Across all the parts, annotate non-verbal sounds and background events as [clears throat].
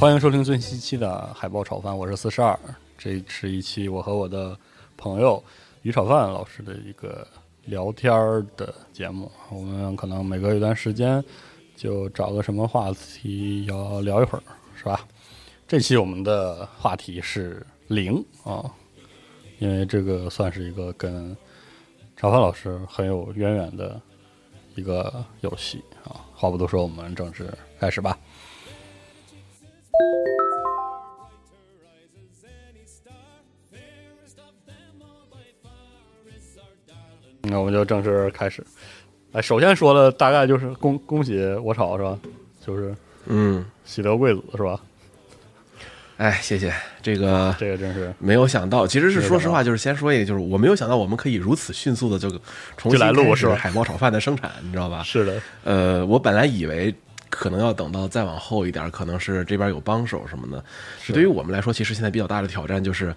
欢迎收听最新一期的海豹炒饭，我是四十二。这是一期我和我的朋友于炒饭老师的一个聊天儿的节目。我们可能每隔一段时间就找个什么话题要聊一会儿，是吧？这期我们的话题是零啊，因为这个算是一个跟炒饭老师很有渊源的一个游戏啊。话不多说，我们正式开始吧。那我们就正式开始。哎，首先说的大概就是恭恭喜我炒是吧？就是嗯，喜得贵子是吧？哎，谢谢这个，[laughs] 这个真是没有想到，其实是说实话，就是先说一个，就是我没有想到我们可以如此迅速的就重新开始来录是吧海豹炒饭的生产，你知道吧？是的，呃，我本来以为可能要等到再往后一点，可能是这边有帮手什么的。是对于我们来说，其实现在比较大的挑战就是，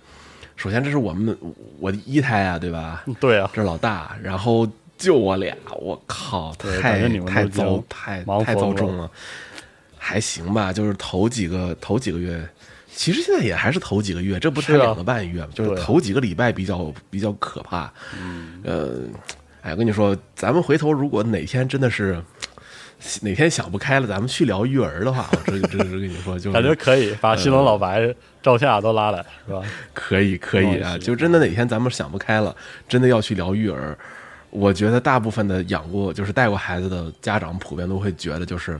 首先这是我们我的一胎啊，对吧？对啊，这是老大，然后就我俩，我靠，太太糟太太糟重了。还行吧，就是头几个头几个月，其实现在也还是头几个月，这不才两个半月吗？就是头几个礼拜比较比较可怕。嗯，呃，哎，我跟你说，咱们回头如果哪天真的是哪天想不开了，咱们去聊育儿的话，我这这这跟你说，就是感觉可以把西龙老白、赵夏都拉来是吧？可以可以啊，就真的哪天咱们想不开了，真的要去聊育儿，我觉得大部分的养过就是带过孩子的家长普遍都会觉得，就是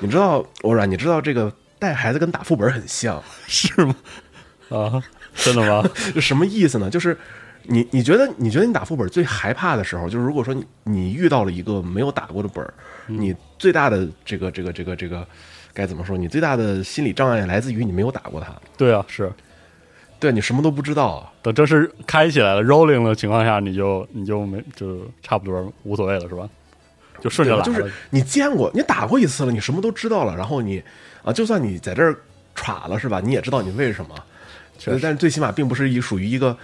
你知道，我软，你知道这个带孩子跟打副本很像，[laughs] 是吗？啊，真的吗？就 [laughs] 什么意思呢？就是你你觉得你觉得你打副本最害怕的时候，就是如果说你你遇到了一个没有打过的本儿，你最大的这个这个这个这个该怎么说？你最大的心理障碍来自于你没有打过他，对啊，是对你什么都不知道。等正式开起来了，rolling 的情况下，你就你就没就差不多无所谓了是吧？就顺着来，就是你见过，你打过一次了，你什么都知道了，然后你啊，就算你在这儿耍了是吧？你也知道你为什么，但是最起码并不是一属于一个，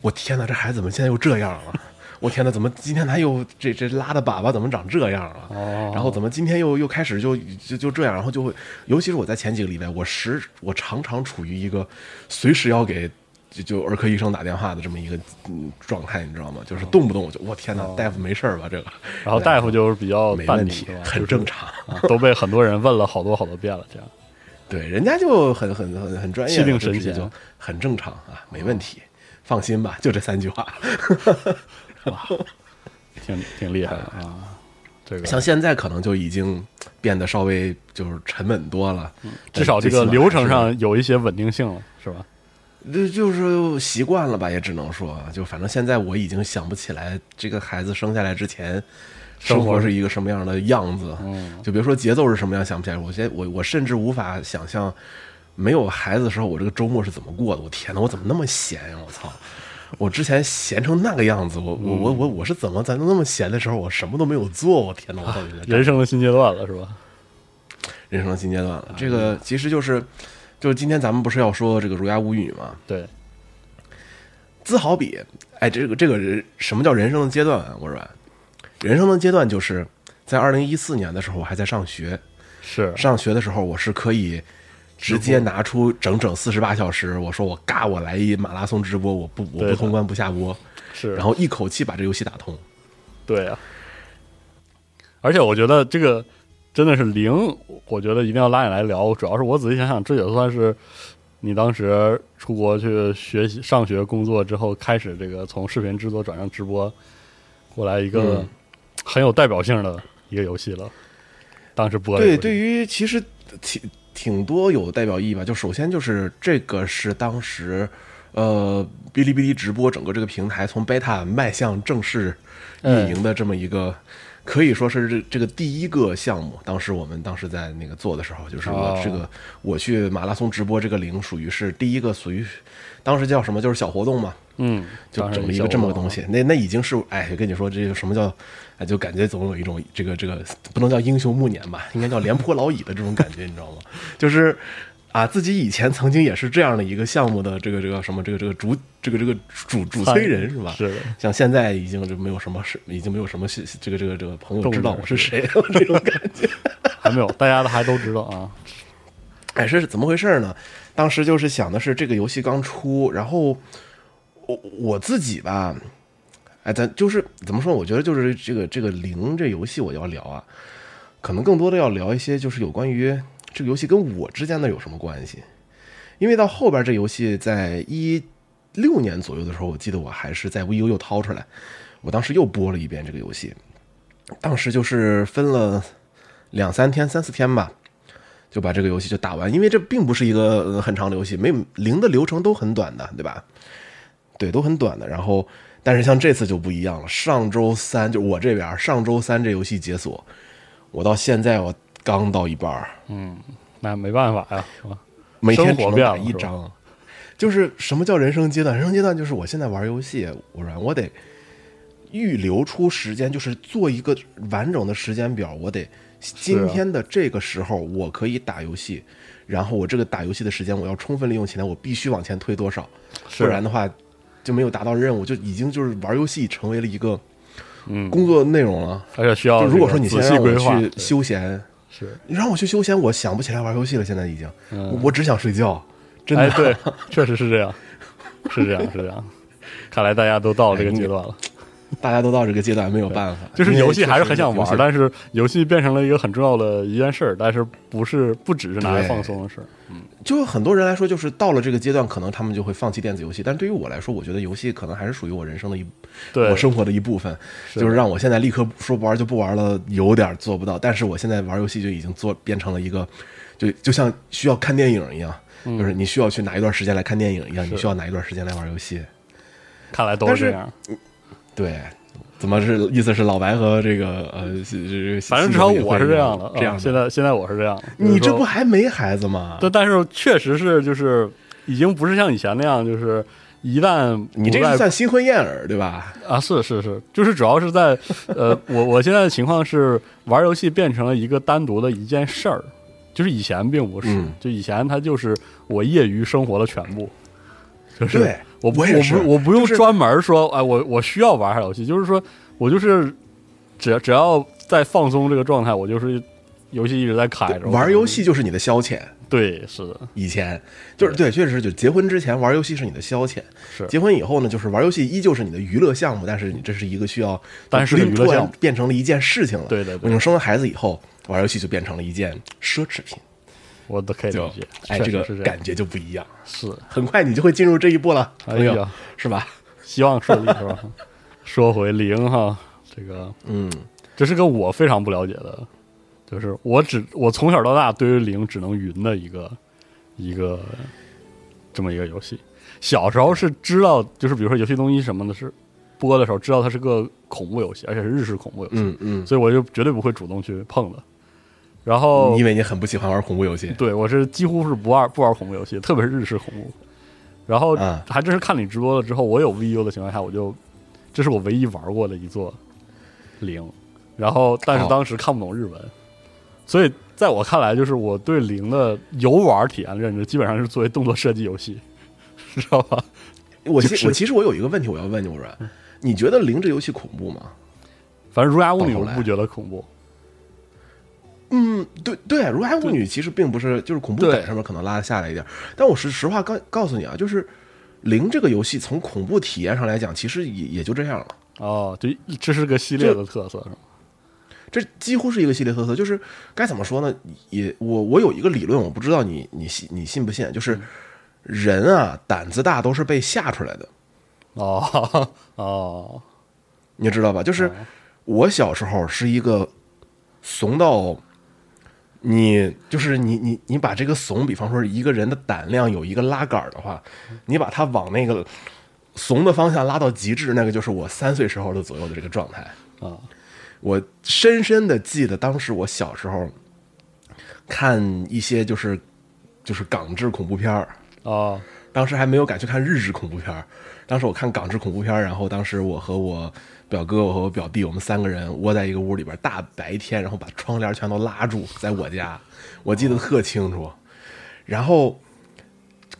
我天哪，这孩子怎么现在又这样了？我天哪，怎么今天他又这这拉的粑粑怎么长这样了？哦然后怎么今天又又开始就就就这样，然后就会，尤其是我在前几个礼拜，我时我常常处于一个随时要给就就儿科医生打电话的这么一个嗯状态，你知道吗？就是动不动我就我天哪哦，大夫没事儿吧？这个然后大夫就是比较没问题很正常。啊，都被很多人问了好多好多遍了，这样 [laughs] 对，人家就很很很很专业，气定神闲就很正常啊，没问题，放心吧，就这三句话。[laughs] [laughs] 挺挺厉害的啊。这个像现在可能就已经变得稍微就是沉稳多了，至少这个流程上有一些稳定性了，是吧？这就是习惯了吧，也只能说，就反正现在我已经想不起来这个孩子生下来之前生生活活是一个什么样的样子，嗯就别说节奏是什么样，想不起来。我现在我我甚至无法想象没有孩子的时候我这个周末是怎么过的。我天哪，我怎么那么闲呀、我操！我之前闲成那个样子，我我我我我是怎么在那么闲的时候，我什么都没有做？我天哪，我到底在干 [laughs] 人生的新阶段了，是吧？[laughs] 人生的新阶段了。这个其实就是，就是今天咱们不是要说这个《儒雅无语》吗？对，自豪比，哎，这个这个人什么叫人生的阶段啊？我说，人生的阶段就是在二零一四年的时候，我还在上学。是上学的时候，我是可以直接拿出整整四十八小时，我说我嘎，我来一马拉松直播，我不我不通关不下播，是，然后一口气把这游戏打通。对啊，而且我觉得这个真的是零，我觉得一定要拉你来聊。主要是我仔细想想，这也算是你当时出国去学习、上学、工作之后，开始这个从视频制作转向直播过来一个嗯很有代表性的一个游戏了。当时播的对，对于其实挺挺多有代表意义吧。就首先就是这个是当时呃哔哩哔哩直播整个这个平台从 beta 迈向正式运营的这么一个。可以说是这这个第一个项目，当时我们当时在那个做的时候，就是我哦这个我去马拉松直播这个零属于是第一个属于，当时叫什么就是小活动嘛，嗯，就整了一个这么个东西，那那已经是哎，跟你说这个什么叫，哎，就感觉总有一种这个这个不能叫英雄暮年吧，应该叫廉颇老矣的这种感觉，你知道吗？就是啊，自己以前曾经也是这样的一个项目的这个这个什么这个这个主这个这个主主催人是吧？是的，像现在已经就没有什么是已经没有什么是这个这个这个朋友知道我是谁了这种感觉。[laughs] 还没有，大家都还都知道啊。[laughs] 哎，是怎么回事呢？当时就是想的是这个游戏刚出，然后我我自己吧，哎，咱就是怎么说？我觉得就是这个这个零这游戏我要聊啊，可能更多的要聊一些就是有关于这个游戏跟我之间的有什么关系。因为到后边这游戏在一六年左右的时候，我记得我还是在 VU 又掏出来，我当时又播了一遍这个游戏，当时就是分了两三天、三四天吧，就把这个游戏就打完，因为这并不是一个很长的游戏，没零的流程都很短的，对吧？对，都很短的。然后，但是像这次就不一样了。上周三就我这边上周三这游戏解锁，我到现在我刚到一半儿，嗯那没办法呀？每天只打一张。就是什么叫人生阶段？人生阶段就是我现在玩游戏，我说我得预留出时间，就是做一个完整的时间表。我得今天的这个时候我可以打游戏，然后我这个打游戏的时间我要充分利用起来，我必须往前推多少，不然的话就没有达到任务，就已经就是玩游戏成为了一个嗯，工作内容了。而且需要就如果说你现在去休闲，是，你让我去休闲，我想不起来玩游戏了。现在已经，嗯我我只想睡觉，真的。哎，对，确实是这样，是这样，是这样。看来大家都到这个阶段了，[laughs] 大家都到这个阶段，没有办法。就是游戏还是很想玩，但是游戏变成了一个很重要的一件事儿，但是不是不只是拿来放松的事儿。嗯就很多人来说，就是到了这个阶段，可能他们就会放弃电子游戏。但对于我来说，我觉得游戏可能还是属于我人生的一，对我生活的一部分。就是让我现在立刻说不玩就不玩了，有点做不到。但是我现在玩游戏就已经做变成了一个，就就像需要看电影一样，就是你需要去哪一段时间来看电影一样，是你需要哪一段时间来玩游戏。看来都是这样。对，怎么是意思是老白和这个呃，反正至少我是这样的，这样现在现在我是这样。你这不还没孩子吗？对，但是确实是就是已经不是像以前那样，就是一旦你这个算新婚燕尔对吧？啊，是是是，就是主要是在呃，我我现在的情况是玩游戏变成了一个单独的一件事儿，就是以前并不是，嗯就以前它就是我业余生活的全部，就是对我不我不我不用专门说，哎，我我需要玩下游戏，就是说我就是只要只要在放松这个状态，我就是游戏一直在开着，玩游戏就是你的消遣，对，是的，以前就是对，确实是，就结婚之前玩游戏是你的消遣，是。结婚以后呢，就是玩游戏依旧是你的娱乐项目，但是你这是一个需要，但是是娱乐突然项目变成了一件事情了。对对对我们生了孩子以后，玩游戏就变成了一件奢侈品，我都可以理解，哎，这个是感觉就不一样。是，很快你就会进入这一步了，哎朋友，呀是吧？希望顺利是吧？[laughs] 说回零哈，这个嗯，这是个我非常不了解的，就是我只我从小到大对于零只能云的一个一个这么一个游戏。小时候是知道，就是比如说游戏东西什么的，是播的时候知道它是个恐怖游戏，而且是日式恐怖游戏，嗯嗯，所以我就绝对不会主动去碰的。然后因为你很不喜欢玩恐怖游戏，对我是几乎是不玩不玩恐怖游戏，[laughs] 特别是日式恐怖。然后啊还真是看你直播了之后，我有 VU 的情况下，我就这是我唯一玩过的一座零。然后但是哦当时看不懂日文，所以在我看来，就是我对零的游玩体验的认知，基本上是作为动作射击游戏，[laughs] 知道吧？我其就是我其实我有一个问题我要问你，我软，你觉得零这游戏恐怖吗？反正《儒雅巫女》到后来我不觉得恐怖，嗯，对对，《如来巫女》其实并不是，就是恐怖对感上面可能拉得下来一点，但我实实话告告诉你啊，就是零这个游戏从恐怖体验上来讲，其实也也就这样了。哦，就这是个系列的特色，是吗？这几乎是一个系列特色，就是该怎么说呢？也我我有一个理论，我不知道你你信你信不信，就是人啊胆子大都是被吓出来的，哦 [laughs] 哦，你知道吧？就是我小时候是一个怂到你，就是你你你把这个怂，比方说一个人的胆量有一个拉杆儿的话，你把他往那个怂的方向拉到极致，那个就是我三岁时候的左右的这个状态。啊，我深深的记得当时我小时候看一些就是就是港制恐怖片儿，啊，当时还没有敢去看日制恐怖片儿，当时我看港制恐怖片儿，然后当时我和我表哥、我和我表弟，我们三个人窝在一个屋里边，大白天，然后把窗帘全都拉住，在我家，我记得特清楚。然后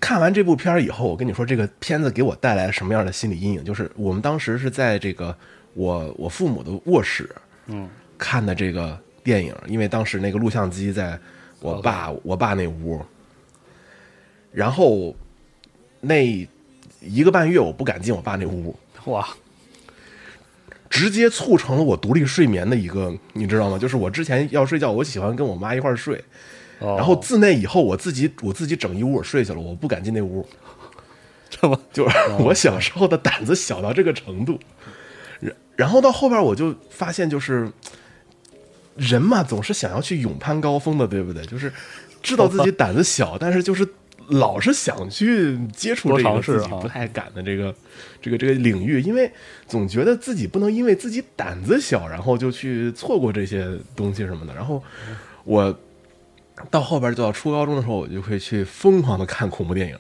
看完这部片儿以后，我跟你说，这个片子给我带来什么样的心理阴影？就是我们当时是在这个我我父母的卧室，嗯，看的这个电影，因为当时那个录像机在我爸我爸那屋，然后那一个半月我不敢进我爸那屋，哇，直接促成了我独立睡眠的一个，你知道吗？就是我之前要睡觉，我喜欢跟我妈一块儿睡，哦然后自那以后我自己我自己整一屋我睡去了，我不敢进那屋，这么 [laughs] 就是我小时候的胆子小到这个程度。然然后到后边我就发现，就是人嘛，总是想要去勇攀高峰的，对不对？就是知道自己胆子小，但是就是老是想去接触这个自己尝试啊不太敢的这个这个这个领域，因为总觉得自己不能因为自己胆子小，然后就去错过这些东西什么的。然后我到后边就到初高中的时候，我就会去疯狂的看恐怖电影。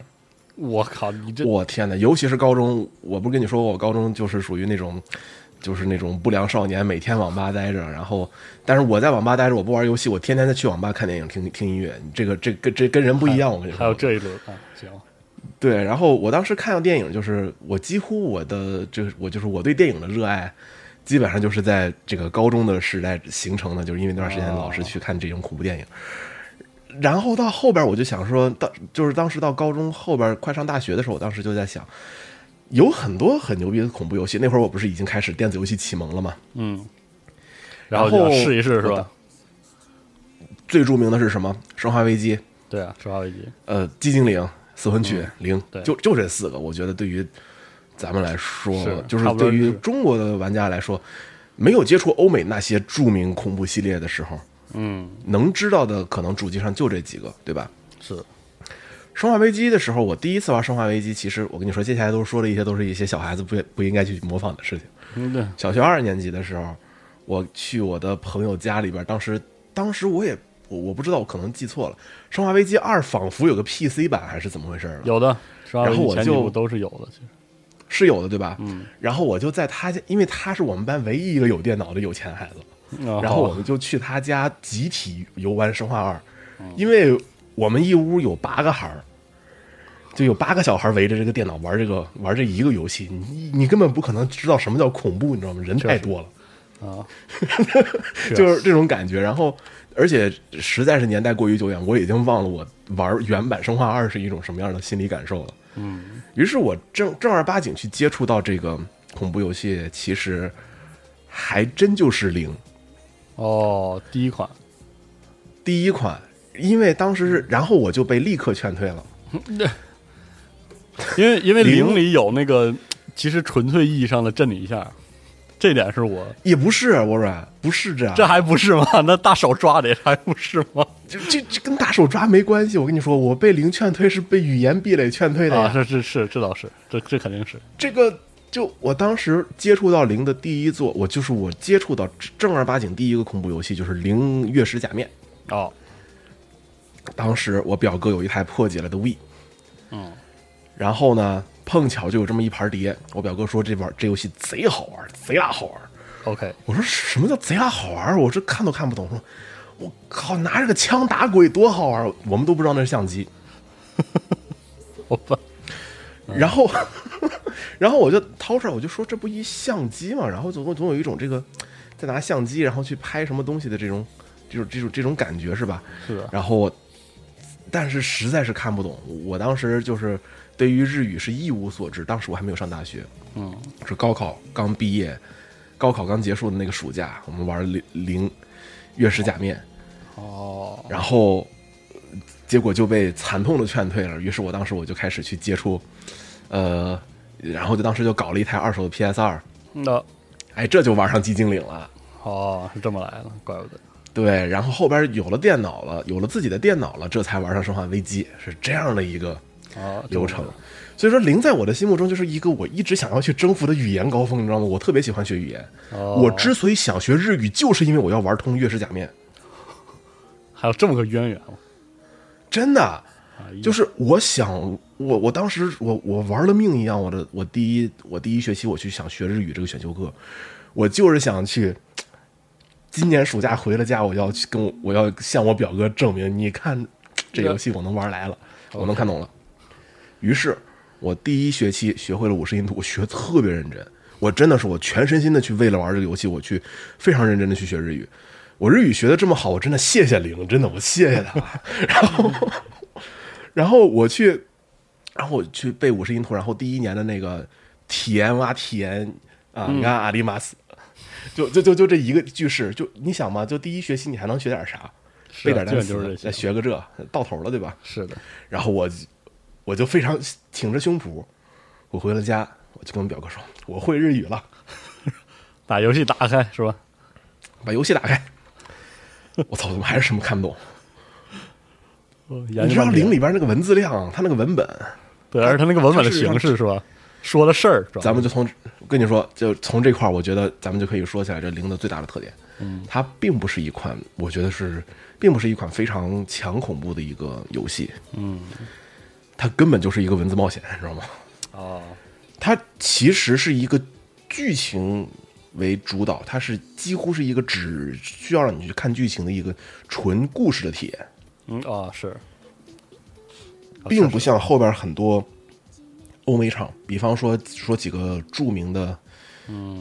我靠，你这我天呐，尤其是高中，我不是跟你说过，我高中就是属于那种，就是那种不良少年，每天网吧待着。然后，但是我在网吧待着，我不玩游戏，我天天在去网吧看电影、听听音乐。这个这跟这跟人不一样，我跟你说。还有这一轮啊，行，对，然后我当时看到电影，就是我几乎我的就是我就是我对电影的热爱，基本上就是在这个高中的时代形成的，就是因为那段时间老是去看这种恐怖电影。然后到后边我就想说，到就是当时到高中后边快上大学的时候，我当时就在想，有很多很牛逼的恐怖游戏。那会儿我不是已经开始电子游戏启蒙了吗？嗯，然后就试一试是吧？最著名的是什么？《生化危机》。对啊，生化危机，呃，寂静岭、死魂曲、零就就这四个，我觉得对于咱们来说，是就是对于中国的玩家来说，没有接触欧美那些著名恐怖系列的时候，嗯，能知道的可能主机上就这几个，对吧？是生化危机的时候，我第一次玩生化危机，其实我跟你说，接下来都说的一些都是一些小孩子不不应该去模仿的事情。嗯对，小学二年级的时候，我去我的朋友家里边，当时当时我也我我不知道，我可能记错了，《生化危机二》仿佛有个 PC 版还是怎么回事了？有的，然后我就都是有的，其实是有的，对吧？嗯。然后我就在他家，因为他是我们班唯一一个有电脑的有钱孩子，然然后我们就去他家集体游玩《生化二》，因为我们一屋有八个孩儿，就有八个小孩围着这个电脑玩这个玩这一个游戏，你你根本不可能知道什么叫恐怖，你知道吗？人太多了。[laughs] 啊，就是这种感觉。然后，而且实在是年代过于久远，我已经忘了我玩原版《生化二》是一种什么样的心理感受了。嗯，于是我正正儿八经去接触到这个恐怖游戏，其实还真就是零哦，第一款，第一款，因为当时是，然后我就被立刻劝退了。[laughs] 因为因为零零里有那个其实纯粹意义上的震你一下，这点是我也不是我软，不是这样，这还不是吗？那大手抓的还不是吗？[laughs] 就这这跟大手抓没关系。我跟你说，我被零劝退是被语言壁垒劝退的呀。啊，是是是，这倒是，这这肯定是这个就我当时接触到零的第一座，我就是我接触到正儿八经第一个恐怖游戏就是《零月食假面》。哦，当时我表哥有一台破解了的 V，嗯，然后呢，碰巧就有这么一盘碟。我表哥说这玩这游戏贼好玩，贼拉好玩。OK，我说什么叫贼拉好玩？我这看都看不懂。说，我靠，拿着个枪打鬼多好玩！我们都不知道那是相机。[laughs] 然后，[laughs] 然后我就掏出来，我就说这不一相机嘛，然后总总有一种这个在拿相机然后去拍什么东西的这种这种这种这种感觉是吧？是的，然后，但是实在是看不懂。我当时就是对于日语是一无所知，当时我还没有上大学，嗯，是高考刚毕业，高考刚结束的那个暑假，我们玩零零月食假面，哦，然后呃结果就被惨痛的劝退了。于是我当时我就开始去接触，呃，然后就当时就搞了一台二手的 PS 二，那。哎，这就玩上寂静岭了。哦是这么来的，怪不得，对，然后后边有了电脑了，有了自己的电脑了，这才玩上《生化危机》，是这样的一个哦，流程。所以说，零在我的心目中就是一个我一直想要去征服的语言高峰，你知道吗？我特别喜欢学语言。哦我之所以想学日语，就是因为我要玩通《月食假面》，还有这么个渊源，啊真的。就是我想，我我当时我我玩了命一样，我的我第一我第一学期我去想学日语这个选修课，我就是想去。今年暑假回了家，我要去跟我我要向我表哥证明，你看这游戏我能玩来了，我能看懂了。于是，我第一学期学会了五十音图，我学特别认真，我真的是我全身心的去为了玩这个游戏，我去非常认真的去学日语。我日语学的这么好，我真的谢谢零，真的我谢谢他。[laughs] 然后，然后我去，然后我去背五十音图，然后第一年的那个体验哇体验啊，你看阿里马斯，就就就就这一个句式，就你想嘛，就第一学期你还能学点啥？背点单词，就是再学个这，到头了，对吧？是的，然后我我就非常挺着胸脯，我回了家，我就跟我表哥说，我会日语了，[laughs] 把游戏打开是吧？把游戏打开。我操，怎么还是什么看不懂？你你知道零里边那个文字量，它那个文本，对，而且它那个文本的形式是吧？说的事儿，咱们就从我跟你说，就从这块儿，我觉得咱们就可以说起来这零的最大的特点。嗯，它并不是一款，我觉得是，并不是一款非常强恐怖的一个游戏。嗯，它根本就是一个文字冒险，你知道吗？哦，它其实是一个剧情为主导，它是几乎是一个只需要让你去看剧情的一个纯故事的体验，嗯啊是，并不像后边很多欧美厂，比方说说几个著名的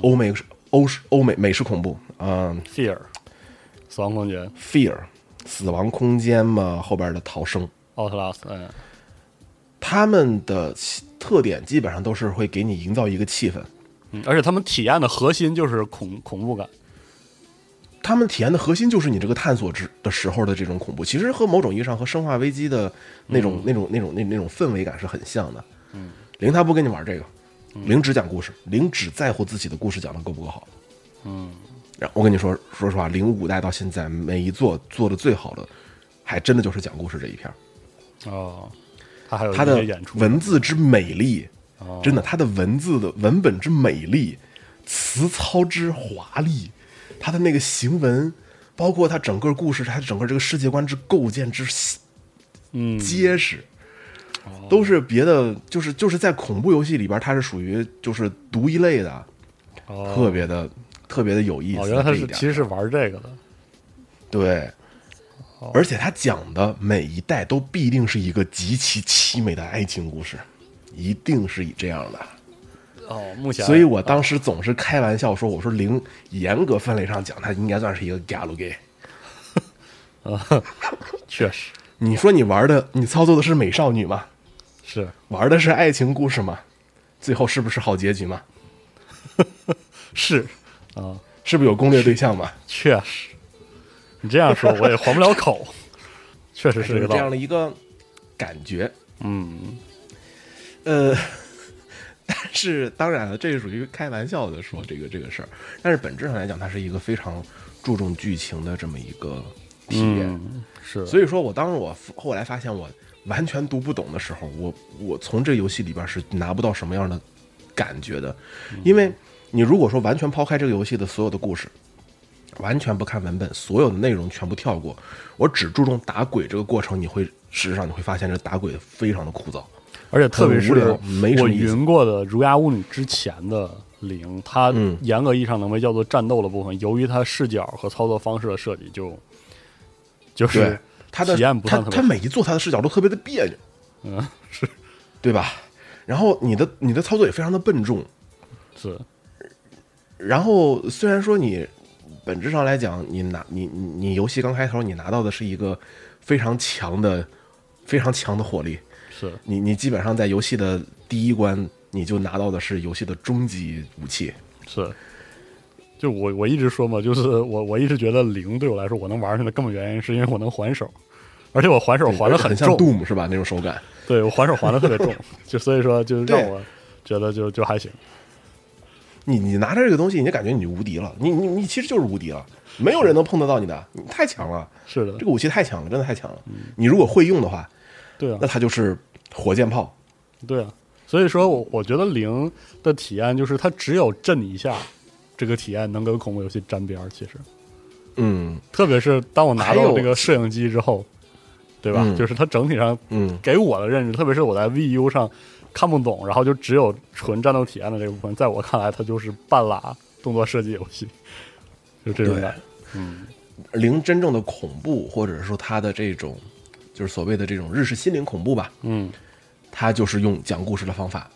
欧美欧式欧美美式恐怖啊、fear 死亡空间。F e a r 死亡空间嘛，后边的逃生，奥特拉斯，嗯，他们的特点基本上都是会给你营造一个气氛，嗯而且他们体验的核心就是恐恐怖感，他们体验的核心就是你这个探索之的时候的这种恐怖，其实和某种意义上和《生化危机》的那种、那种、那种、那那种氛围感是很像的。嗯，零他不跟你玩这个，零只讲故事，零只在乎自己的故事讲的够不够好。嗯，然后我跟你说，说实话，零五代到现在每一座做的最好的，还真的就是讲故事这一片儿。哦，他还有一它的。文字之美丽，哦。真的，它的文字的文本之美丽，词操之华丽，它的那个行文，包括它整个故事，它整个这个世界观之构建之嗯，结实，都是别的，就是就是在恐怖游戏里边，它是属于就是独一类的，哦。特别的特别的有意思。哦，原来他是其实是玩这个的，对，而且他讲的每一代都必定是一个极其凄美的爱情故事，一定是以这样的。哦，目前，所以我当时总是开玩笑说，我说零严格分类上讲，它应该算是一个 galgame。[laughs] 确实你说你玩的，你操作的是美少女吗？是玩的是爱情故事吗？最后是不是好结局吗？[laughs] 是啊，是不是有攻略对象吗？确实，你这样说我也还不了口，[laughs] 确实是是这。样的一个感觉。嗯，呃，[laughs] 但是当然了，这是属于开玩笑的说这个这个事儿，但是本质上来讲，它是一个非常注重剧情的这么一个体验。嗯，是，所以说我当时我后来发现我完全读不懂的时候，我我从这个游戏里边是拿不到什么样的感觉的，因为你如果说完全抛开这个游戏的所有的故事，完全不看文本，所有的内容全部跳过，我只注重打鬼这个过程，你会事实上你会发现这打鬼非常的枯燥。而且特别是我云过的《儒雅巫女》之前的零，它嗯严格意义上能被叫做战斗的部分，由于它视角和操作方式的设计就，就是对，它的体验不它算特别好它每一座它的视角都特别的别扭，嗯是。对吧？然后你的你的操作也非常的笨重，是。然后虽然说你本质上来讲，你拿你你你游戏刚开头你拿到的是一个非常强的、非常强的火力，是你你基本上在游戏的第一关你就拿到的是游戏的终极武器，是。就我我一直说嘛，就是我我一直觉得零对我来说我能玩下去的根本原因是因为我能还手，而且我还手还的很像重，Doom 是吧？那种手感。对我还手还的特别重，[laughs] 就所以说就让我觉得就就还行。你你拿着这个东西，你就感觉你就无敌了，你你你其实就是无敌了，没有人能碰得到你的，你太强了，是的这，个武器太强了，真的太强了。你如果会用的话，对啊那，它就是火箭炮。对啊，所以说我我觉得零的体验就是它只有震一下，这个体验能跟恐怖游戏沾边儿。其实，嗯特别是当我拿到这个摄影机之后，对吧？嗯就是它整体上嗯，给我的认知，特别是我在 VU 上看不懂，然后就只有纯战斗体验的这个部分，在我看来，它就是半拉动作设计游戏，[laughs] 就这种对感觉。嗯，零真正的恐怖，或者说它的这种就是所谓的这种日式心灵恐怖吧，嗯，它就是用讲故事的方法，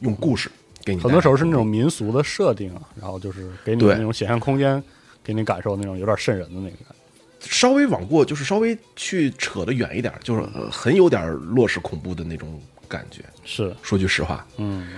用故事给你很多时候是那种民俗的设定啊，然后就是给你对那种想象空间，给你感受那种有点瘆人的那个感觉。稍微往过，就是稍微去扯得远一点，就是呃很有点洛氏恐怖的那种感觉。是，说句实话，嗯，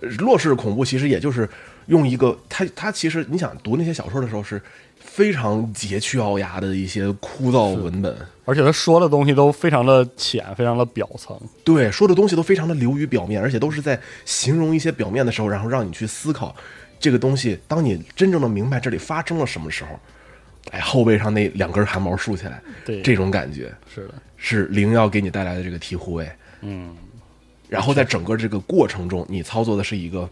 呃洛氏恐怖其实也就是用一个他他其实你想读那些小说的时候是非常佶屈聱牙的一些枯燥文本，而且他说的东西都非常的浅，非常的表层。对，说的东西都非常的流于表面，而且都是在形容一些表面的时候，然后让你去思考这个东西。当你真正的明白这里发生了什么时候，哎，后背上那两根汗毛竖起来，对这种感觉是的，是灵药给你带来的这个醍醐味。嗯，然后在整个这个过程中，你操作的是一个，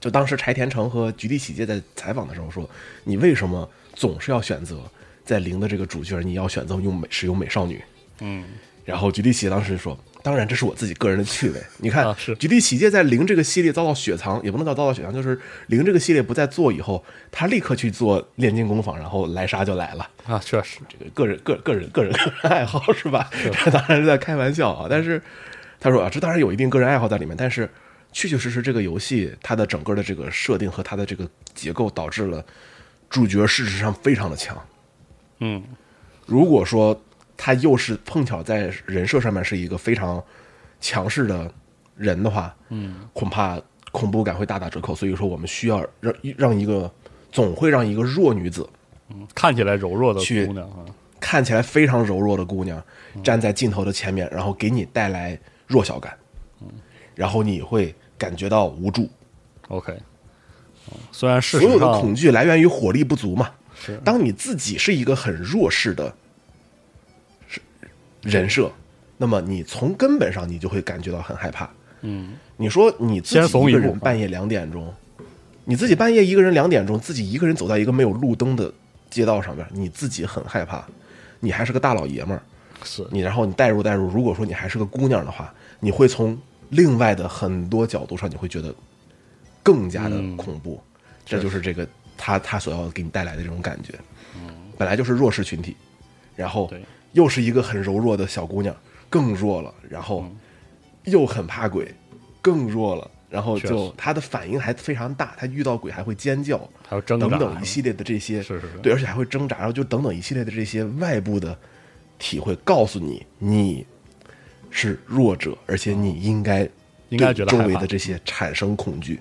就当时柴田诚和菊地喜介在采访的时候说，你为什么总是要选择在零的这个主角，你要选择用美使用美少女？嗯，然后菊地喜当时说，当然这是我自己个人的趣味。[laughs] 你看，啊是菊地喜介在零这个系列遭到雪藏，也不能叫遭到雪藏，就是零这个系列不再做以后，他立刻去做炼金工坊，然后来杀就来了。啊，确实，这个个人个个人个人个人爱好是吧？这 [laughs] 当然是在开玩笑啊。但是他说啊，这当然有一定个人爱好在里面，但是确确实实这个游戏它的整个的这个设定和它的这个结构导致了主角事实上非常的强。嗯，如果说他又是碰巧在人设上面是一个非常强势的人的话，嗯，恐怕恐怖感会大打折扣。所以说，我们需要让让一个总会让一个弱女子看起来柔弱的去姑娘啊，看起来非常柔弱的姑娘站在镜头的前面，然后给你带来弱小感，然后你会感觉到无助。OK，嗯虽然是所有的恐惧来源于火力不足嘛。是当你自己是一个很弱势的是人设，那么你从根本上你就会感觉到很害怕。嗯，你说你自己一个人半夜两点钟，你自己半夜一个人两点钟，自己一个人走在一个没有路灯的街道上面，你自己很害怕。你还是个大老爷们儿，是你然后你代入代入，如果说你还是个姑娘的话，你会从另外的很多角度上，你会觉得更加的嗯。恐怖。这就是这个他他所要给你带来的这种感觉。本来就是弱势群体，然后又是一个很柔弱的小姑娘，更弱了，然后又很怕鬼，更弱了，然后就确实。他的反应还非常大，他遇到鬼还会尖叫，还有挣扎等等一系列的这些，是是是。对，而且还会挣扎，然后就等等一系列的这些外部的体会，告诉你你是弱者，而且你应该应该觉得周围的这些产生恐惧。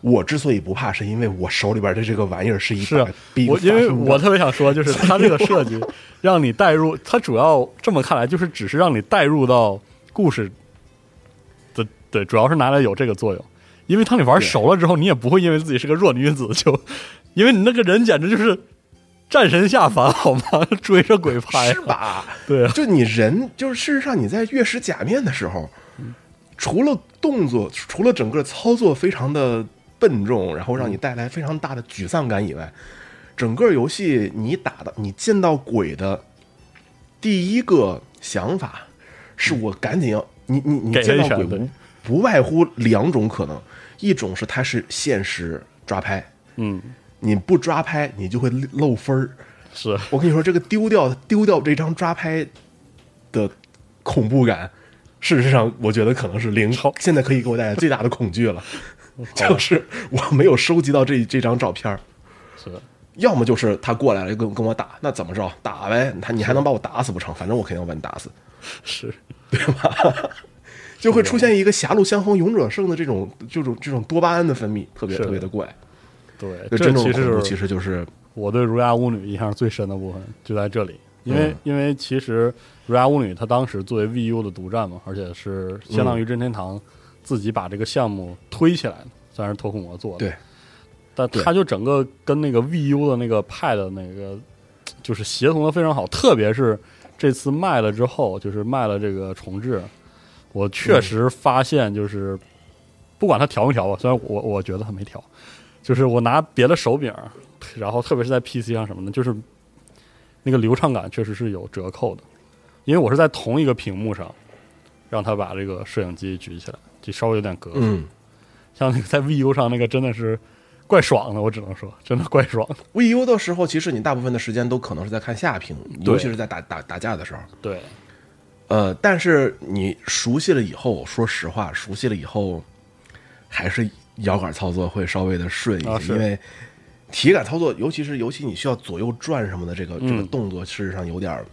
我之所以不怕，是因为我手里边的这个玩意儿是一是啊把冰我因为我特别想说，就是它这个设计 [laughs] 让你带入，它主要这么看来就是只是让你带入到故事的，对，主要是拿来有这个作用。因为当你玩熟了之后，你也不会因为自己是个弱女子就，因为你那个人简直就是战神下凡好吗？[laughs] 追着鬼拍是，吧？对啊，就你人，就是事实上你在月食假面的时候，除了动作，除了整个操作非常的笨重，然后让你带来非常大的沮丧感以外，整个游戏你打的，你见到鬼的第一个想法是我赶紧要你你你见到鬼不不外乎两种可能，一种是它是现实抓拍，嗯，你不抓拍你就会漏分儿。是。我跟你说，这个丢掉丢掉这张抓拍的恐怖感，事实上我觉得可能是零超，现在可以给我带来最大的恐惧了，[laughs] 就是我没有收集到这这张照片儿。是，要么就是他过来了跟跟我打，那怎么着？打呗？他你还能把我打死不成？反正我肯定要把你打死，是。对吧，[laughs] 就会出现一个狭路相逢勇者胜的这种这种这种多巴胺的分泌，特别特别的怪。对，就这其实其实就是我对《儒雅巫女》印象最深的部分就在这里，因为、嗯。因为其实《儒雅巫女》她当时作为 VU 的独占嘛，而且是相当于任天堂自己把这个项目推起来的，虽然是脱库摩做的，对，但他就整个跟那个 VU 的那个 Pad 那个就是协同的非常好，特别是这次卖了之后，就是卖了这个重置，我确实发现就是、不管他调没调吧，虽然我我觉得他没调，就是我拿别的手柄，然后特别是在 PC 上什么的，就是那个流畅感确实是有折扣的，因为我是在同一个屏幕上让他把这个摄影机举起来，就稍微有点隔阂。嗯。像那个在 VU 上那个真的是怪爽的，我只能说真的怪爽的。VU 的时候，其实你大部分的时间都可能是在看下屏，尤其是在打打打架的时候。对，呃，但是你熟悉了以后，说实话，熟悉了以后，还是摇杆操作会稍微的顺一些，啊因为体感操作，尤其是尤其你需要左右转什么的，这个、这个嗯动作，事实上有点儿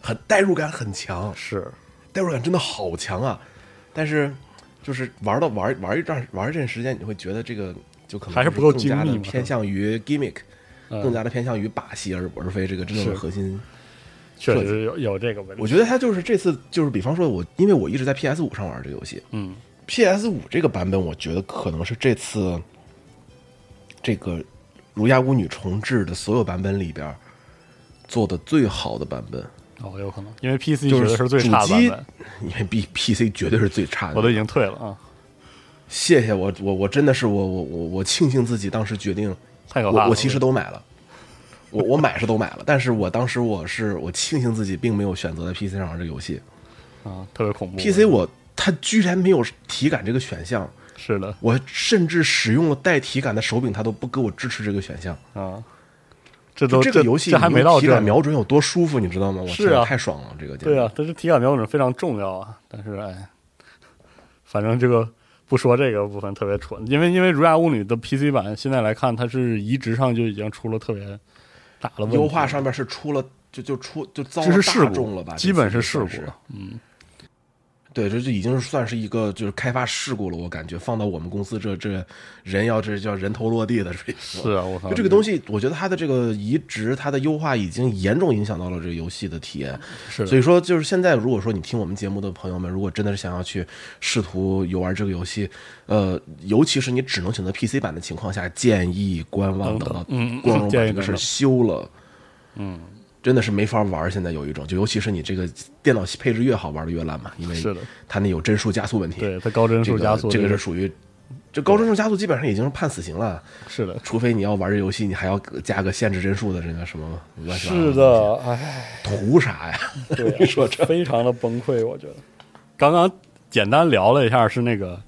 很代入感很强，是。代入感真的好强啊！但是就是玩到玩玩一段玩一阵时间，你会觉得这个就可能还是不够更加精密偏向于 gimmick，、嗯。更加的偏向于把戏，而而非这个真正的是。核心。确实有有这个问题。我觉得他就是这次就是，比方说我，因为我一直在 PS 五上玩这个游戏嗯，，PS 五这个版本，我觉得可能是这次这个《儒雅巫女》重置的所有版本里边做的最好的版本，哦，有可能，因为 PC 就觉得是最差的 [laughs] 因为 B PC 绝对是最差的。我都已经退了啊，谢谢我我我真的是我我我我庆幸自己当时决定，太可怕了。我我其实都买了。我我买是都买了，但是我当时我是我庆幸自己并没有选择在 PC 上玩这个游戏。啊，特别恐怖。PC 我它居然没有体感这个选项，是的我甚至使用了带体感的手柄，它都不给我支持这个选项。啊，这都这个游戏这还没到这你用体感瞄准有多舒服，你知道吗？我是啊太爽了，这个简直对啊，但是体感瞄准非常重要啊。但是哎，反正这个不说这个部分特别蠢，因为因为《儒雅巫女》的 PC 版现在来看，它是移植上就已经出了特别大的问题。优化上面是出了就就出就遭了这是事故大众了吧？基本是事故了。嗯，对，这就已经算是一个就是开发事故了。我感觉放到我们公司这这人要这叫人头落地的水平。是啊，我操，就这个东西，我觉得它的这个移植、它的优化已经严重影响到了这个游戏的体验。是所以说，就是现在，如果说你听我们节目的朋友们，如果真的是想要去试图游玩这个游戏，呃，尤其是你只能选择 PC 版的情况下，建议观望，等到嗯光荣 [laughs] 把这个事修了。嗯，真的是没法玩。现在有一种，就尤其是你这个电脑配置越好，玩的越烂嘛，因为是的它那有帧数加速问题。对它高帧数加速，这个个是属于这高帧数加速，基本上已经是判死刑了。是的，除非你要玩这游戏，你还要加个限制帧数的这个什么乱七八糟是的，哎，图啥呀？[laughs] 对啊、你 [laughs] 说这非常的崩溃，我觉得。刚刚简单聊了一下，是那个《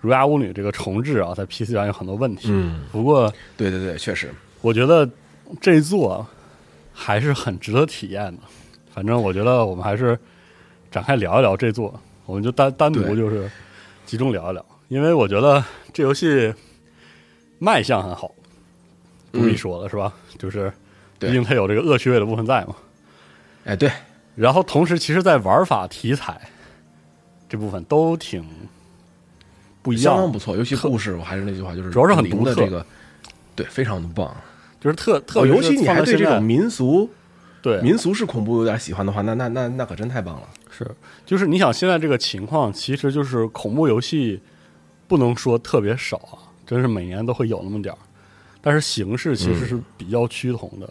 儒雅巫女》这个重置啊，在 PC 上有很多问题。嗯，不过对对对，确实，我觉得这一座还是很值得体验的。反正我觉得我们还是展开聊一聊这座，我们就单单独就是集中聊一聊，因为我觉得这游戏卖相很好，不必说了、是吧？就是毕竟它有这个恶趣味的部分在嘛。哎，对，然后同时，其实，在玩法题材这部分都挺不一样，相当不错。尤其故事，我还是那句话，就是主要是很独特这个，对，非常的棒。就是特特尤其你还对这种民俗对。民俗式恐怖有点喜欢的话，那那那那可真太棒了。是，就是你想现在这个情况，其实就是恐怖游戏不能说特别少啊，真是每年都会有那么点儿，但是形式其实是比较趋同的，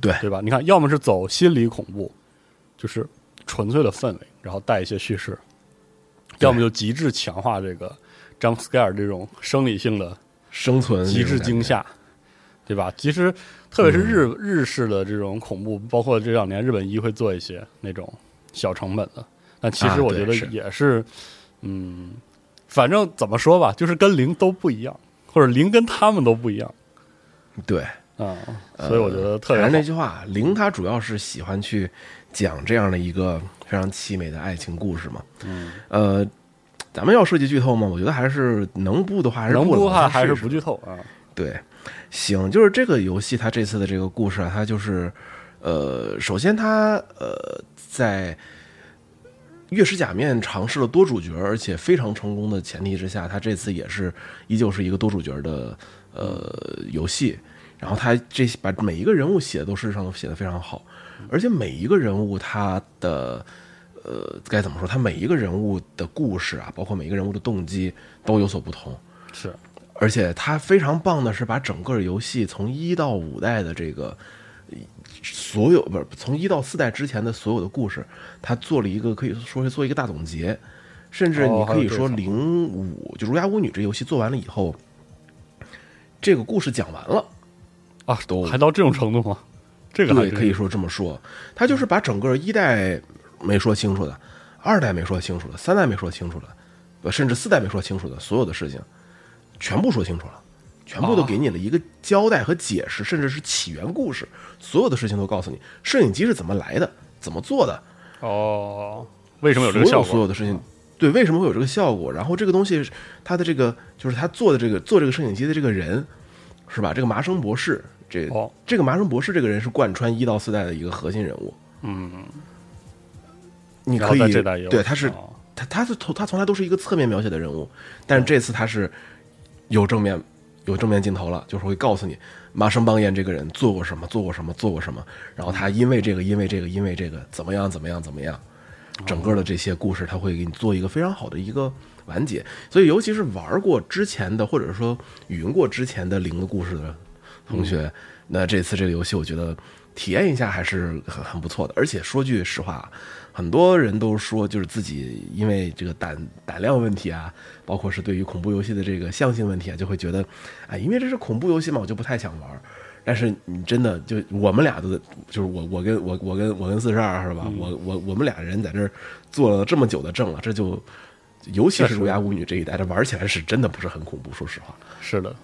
对。对吧？你看，要么是走心理恐怖，就是纯粹的氛围，然后带一些叙事；要么就极致强化这个 jump scare 这种生理性的生存极致惊吓，对吧？其实特别是日、日式的这种恐怖，包括这两年日本一会做一些那种小成本的，但其啊实我觉得也是，嗯，反正怎么说吧，就是跟零都不一样，或者零跟他们都不一样对。啊、所以我觉得特别好还是那句话，零他主要是喜欢去讲这样的一个非常凄美的爱情故事嘛。嗯，呃，咱们要涉及剧透吗？我觉得还是能不的话，还是能不的话还是不剧透啊。对，行，就是这个游戏它这次的这个故事啊，它就是呃，首先它呃在月食假面尝试了多主角，而且非常成功的前提之下，它这次也是依旧是一个多主角的呃游戏。然后它这把每一个人物写的都事实上都写的非常好，而且每一个人物他的呃该怎么说？他每一个人物的故事啊，包括每一个人物的动机都有所不同。是，而且它非常棒的是把整个游戏从一到五代的这个呃所有不是从一到四代之前的所有的故事，它做了一个可以说是做一个大总结，甚至哦你可以说零五就《儒牙巫女》这游戏做完了以后，这个故事讲完了。啊，都。还到这种程度吗？这个还对，可以说这么说，他就是把整个一代没说清楚的，二代没说清楚的，三代没说清楚的，呃，甚至四代没说清楚的所有的事情，全部说清楚了，全部都哦给你了一个交代和解释，甚至是起源故事，所有的事情都告诉你，摄影机是怎么来的，怎么做的，哦，为什么有这个效所有所有果？的事情，对，为什么会有这个效果？然后这个东西，它的这个就是他做的这个做这个摄影机的这个人，是吧？这个麻生博士，这、哦这个麻生博士这个人是贯穿一到四代的一个核心人物。嗯，你可以对，他是哦他他是从他从来都是一个侧面描写的人物，但是这次他是有正面有正面镜头了，就是会告诉你麻生邦彦这个人做过什么，做过什么，做过什么，然后他因为这个，因为这个，因为这个怎么样，怎么样，怎么样，整个的这些故事他会给你做一个非常好的一个完结。所以，尤其是玩过之前的，或者说语音过之前的零的故事的同学，那这次这个游戏，我觉得体验一下还是很很不错的。而且说句实话，很多人都说，就是自己因为这个胆胆量问题啊，包括是对于恐怖游戏的这个相性问题啊，就会觉得，哎，因为这是恐怖游戏嘛，我就不太想玩。但是你真的就我们俩都就是我我跟我我跟我跟四十二是吧？我我我们俩人在这儿做了这么久的证了，这就尤其是儒牙舞女这一代，这玩起来是真的不是很恐怖，说实话。是的，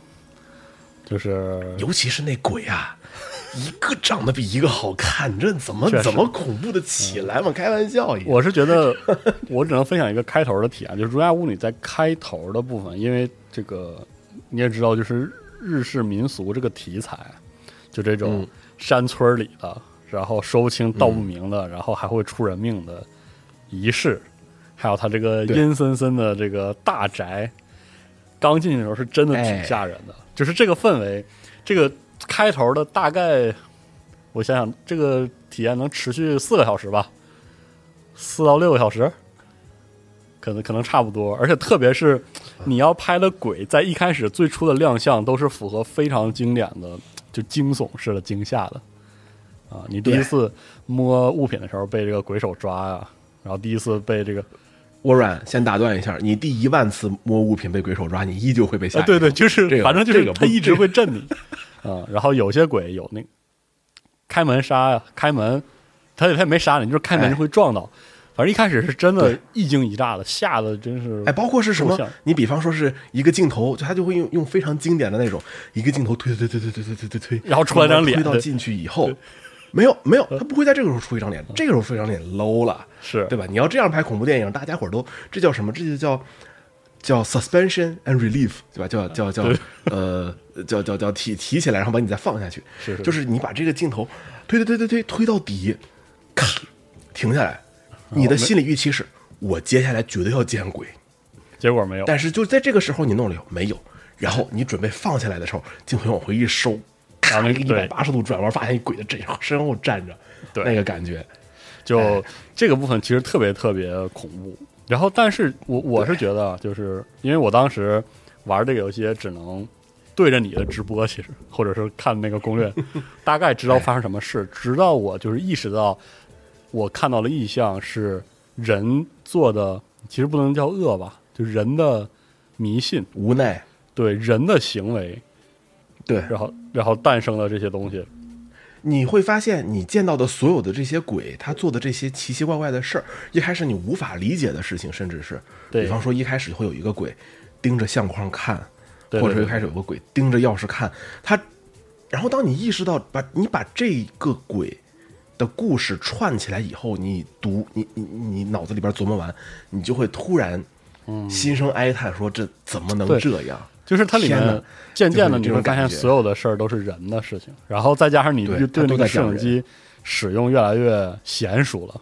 就是尤其是那鬼啊，[laughs] 一个长得比一个好看，这怎么怎么恐怖的起来嘛？开玩笑一样。我是觉得，我只能分享一个开头的体验，就是《儒雅巫女》在开头的部分，因为这个你也知道，就是日式民俗这个题材，就这种嗯。山村里的，然后说不清道不明的，然后还会出人命的仪式，还有他这个阴森森的这个大宅，刚进去的时候是真的挺哎。吓人的，就是这个氛围，这个开头的大概，我想想，这个体验能持续四个小时吧。四到六个小时，可能可能差不多。而且特别是你要拍的鬼，在一开始最初的亮相都是符合非常经典的，就惊悚式的惊吓的啊！你第一次摸物品的时候被这个鬼手抓呀、然后第一次被这个窝软，先打断一下，你第一万次摸物品被鬼手抓，你依旧会被吓啊，对对，就是、这个反正就是他一直会震你 [laughs] 啊。然后有些鬼有那开门杀呀，开门他也他也没杀你，就是开门哎就会撞到。反正一开始是真的一惊一乍的，吓得真是哎，包括是什么？你比方说是一个镜头，就他就会用用非常经典的那种一个镜头推推推推推推推推推，然后出来张脸推到进去以后，没有没有，他不会在这个时候出一张脸，这个时候出一张脸 low 了，是。对吧？你要这样拍恐怖电影，大家伙都这叫什么？这就叫叫 suspension and relief，对吧？叫叫叫呃叫叫叫提提起来，然后把你再放下去，是是就是你把这个镜头推推推推推推到底，咔停下来，你的心理预期是我接下来绝对要见鬼，结果没有。但是就在这个时候你弄了没有，然后你准备放下来的时候，镜头往回一收，然后那对百八十度转弯，发现一鬼在这身后站着，对那个感觉，就这个部分其实特别特别恐怖。然后，但是我我是觉得啊，就是因为我当时玩这个游戏也只能对着你的直播，其实或者是看那个攻略，[laughs] 大概知道发生什么事。直到我就是意识到，我看到了异象是人做的，其实不能叫恶吧，就人的迷信，无奈，对人的行为，对，然后然后诞生了这些东西。你会发现，你见到的所有的这些鬼，他做的这些奇奇怪怪的事儿，一开始你无法理解的事情，甚至是，对比方说一开始会有一个鬼盯着相框看，对对对或者说一开始有个鬼盯着钥匙看，他，然后当你意识到把你把这个鬼的故事串起来以后，你读你你你脑子里边琢磨完，你就会突然心生哀叹，说这怎么能这样？就是它里面渐渐的你会发现，所有的事儿都是人的事情，然后再加上你对对那个摄影机使用越来越娴熟了，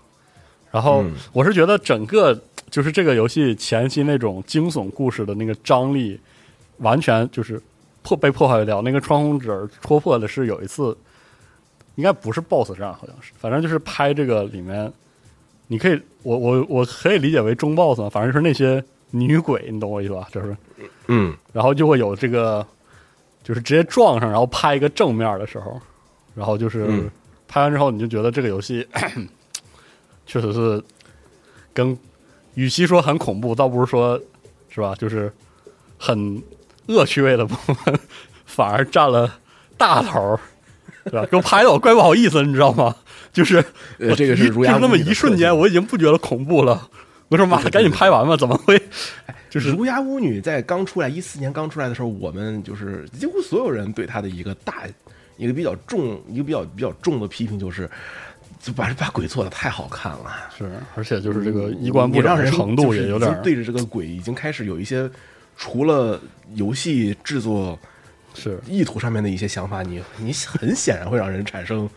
然后嗯我是觉得整个就是这个游戏前期那种惊悚故事的那个张力，完全就是破被破坏掉。那个窗户纸戳破的是有一次，应该不是 BOSS 战，好像是，反正就是拍这个里面，你可以我我我可以理解为中 BOSS 嘛，反正就是那些女鬼，你懂我意思吧？就是。嗯，然后就会有这个，就是直接撞上，然后拍一个正面的时候，然后就是、嗯拍完之后，你就觉得这个游戏 [clears throat] 确实是跟与其说很恐怖，倒不如说是吧，就是很恶趣味的部分，反而占了大头儿，对吧？给我拍的我怪不好意思，你知道吗？就是我呃这个是就是那么一瞬间，我已经不觉得恐怖了。我说妈的，赶紧拍完吧，怎么会？[laughs] 就是儒雅巫女在刚出来一四年刚出来的时候，我们就是几乎所有人对她的一个大、一个比较重、一个比较比较重的批评就是，就把把鬼做的太好看了，是，而且就是这个衣冠不你让人整的程度也有点对着这个鬼已经开始有一些除了游戏制作是意图上面的一些想法，你你很显然会让人产生。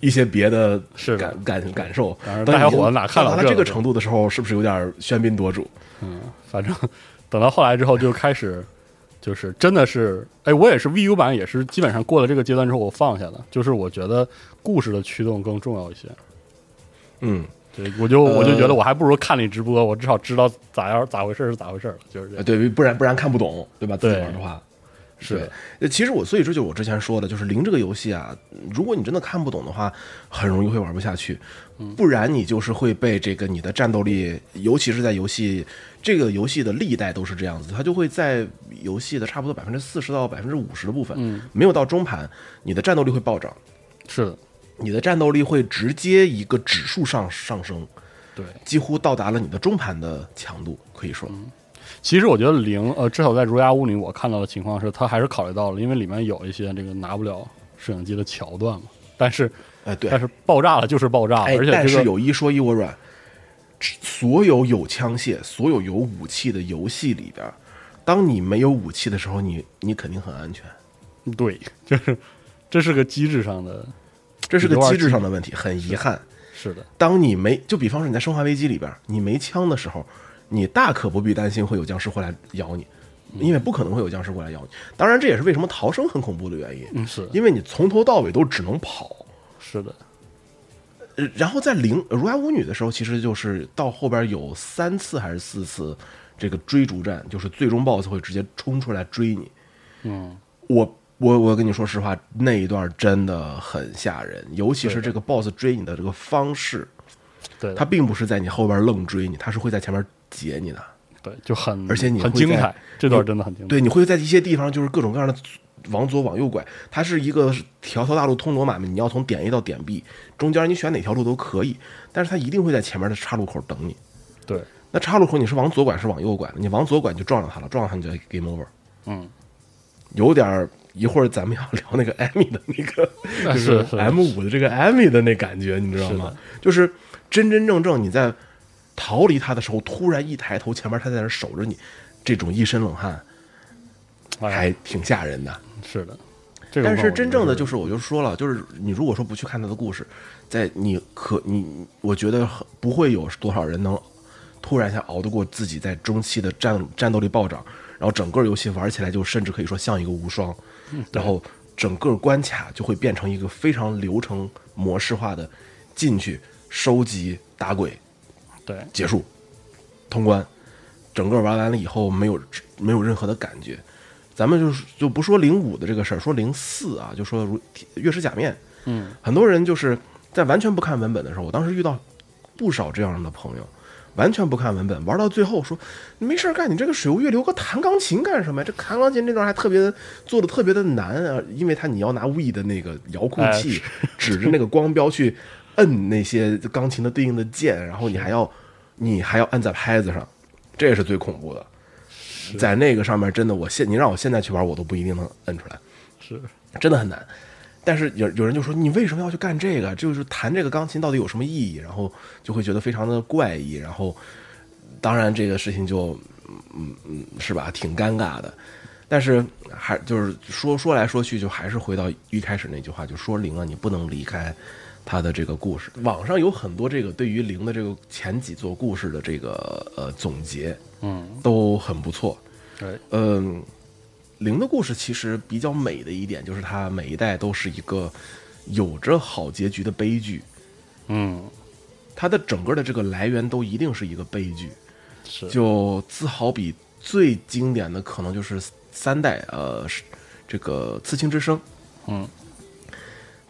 一些别的是感感感受，大小伙子哪看到这个到达这个程度的时候，是不是有点喧宾夺主？嗯反正 [laughs] 等到后来之后就开始，就是真的是，哎，我也是 VU 版也是基本上过了这个阶段之后我放下了，就是我觉得故事的驱动更重要一些。嗯，对，我就我就觉呃得我还不如看你直播，我至少知道咋样咋回事是咋回事了，就是这样。呃对，不然不然看不懂，对吧？自己对玩的话，是其实我所以这就是我之前说的，就是零这个游戏啊，如果你真的看不懂的话，很容易会玩不下去。嗯不然你就是会被这个你的战斗力，尤其是在游戏这个游戏的历代都是这样子，它就会在游戏的差不多百分之四十到百分之五十的部分，嗯没有到中盘，你的战斗力会暴涨，是的，你的战斗力会直接一个指数上上升，对。几乎到达了你的中盘的强度，可以说，嗯其实我觉得零呃，至少在《儒雅屋》里》我看到的情况是，他还是考虑到了，因为里面有一些这个拿不了摄影机的桥段嘛。但是哎，对，但是爆炸了就是爆炸了，哎，而且这个但是有一说一，我软，所有有枪械、所有有武器的游戏里边，当你没有武器的时候，你你肯定很安全。对，[laughs] 就是这是个机制上的，这是个机制上的问题，很遗憾。是的，当你没，就比方说你在《生化危机》里边，你没枪的时候，你大可不必担心会有僵尸会来咬你，因为不可能会有僵尸过来咬你。当然，这也是为什么逃生很恐怖的原因，嗯，是，因为你从头到尾都只能跑。是的，呃，然后在零呃儒雅巫女的时候，其实就是到后边有三次还是四次这个追逐战，就是最终 BOSS 会直接冲出来追你。嗯，我我我跟你说实话，那一段真的很吓人，尤其是这个 BOSS 追你的这个方式，对，他并不是在你后边愣追你，他是会在前面截你的。对就很，而且你很精彩，这段真的很精彩，对，你会在一些地方就是各种各样的往左往右拐，它是一个条条大路通罗马嘛，你要从点 A 到点 B，中间你选哪条路都可以，但是它一定会在前面的岔路口等你。对，那岔路口你是往左拐是往右拐的？你往左拐就撞上它了，撞上它你就 game over。嗯，有点儿一会儿咱们要聊那个艾米的那个，[laughs] 就是是 M 五的这个艾米的那感觉，你知道吗？就是真真正正你在逃离他的时候，突然一抬头，前面他在那儿守着你，这种一身冷汗，哎还挺吓人的。是的，这个但是真正的就是，我就说了，就是你如果说不去看他的故事，在你可你，我觉得不会有多少人能突然一下熬得过自己在中期的战战斗力暴涨，然后整个游戏玩起来就甚至可以说像一个无双，嗯然后整个关卡就会变成一个非常流程模式化的进去收集打鬼对结束通关，整个玩完了以后没有没有任何的感觉。咱们就是就不说零五的这个事儿，说零四啊，就说如月食假面，嗯，很多人就是在完全不看文本的时候，我当时遇到不少这样的朋友，完全不看文本，玩到最后说没事干，你这个水无月留个弹钢琴干什么呀？这弹钢琴这段还特别的做的特别的难啊，因为它你要拿 We 的那个遥控哎器指着那个光标去摁那些钢琴的对应的键，然后你还要你还要按在拍子上，这是最恐怖的。在那个上面，真的，我现你让我现在去玩，我都不一定能摁出来。是真的很难。但是有有人就说你为什么要去干这个？就是弹这个钢琴到底有什么意义？然后就会觉得非常的怪异。然后当然这个事情就嗯嗯嗯是吧，挺尴尬的。但是还就是说说来说去，就还是回到一开始那句话，就说灵啊，你不能离开他的这个故事。网上有很多这个对于零的这个前几座故事的这个呃总结，嗯，都很不错。对，嗯，零的故事其实比较美的一点就是它每一代都是一个有着好结局的悲剧，嗯，它的整个的这个来源都一定是一个悲剧。是。就自好比最经典的可能就是三代，呃，是这个刺青之声，嗯，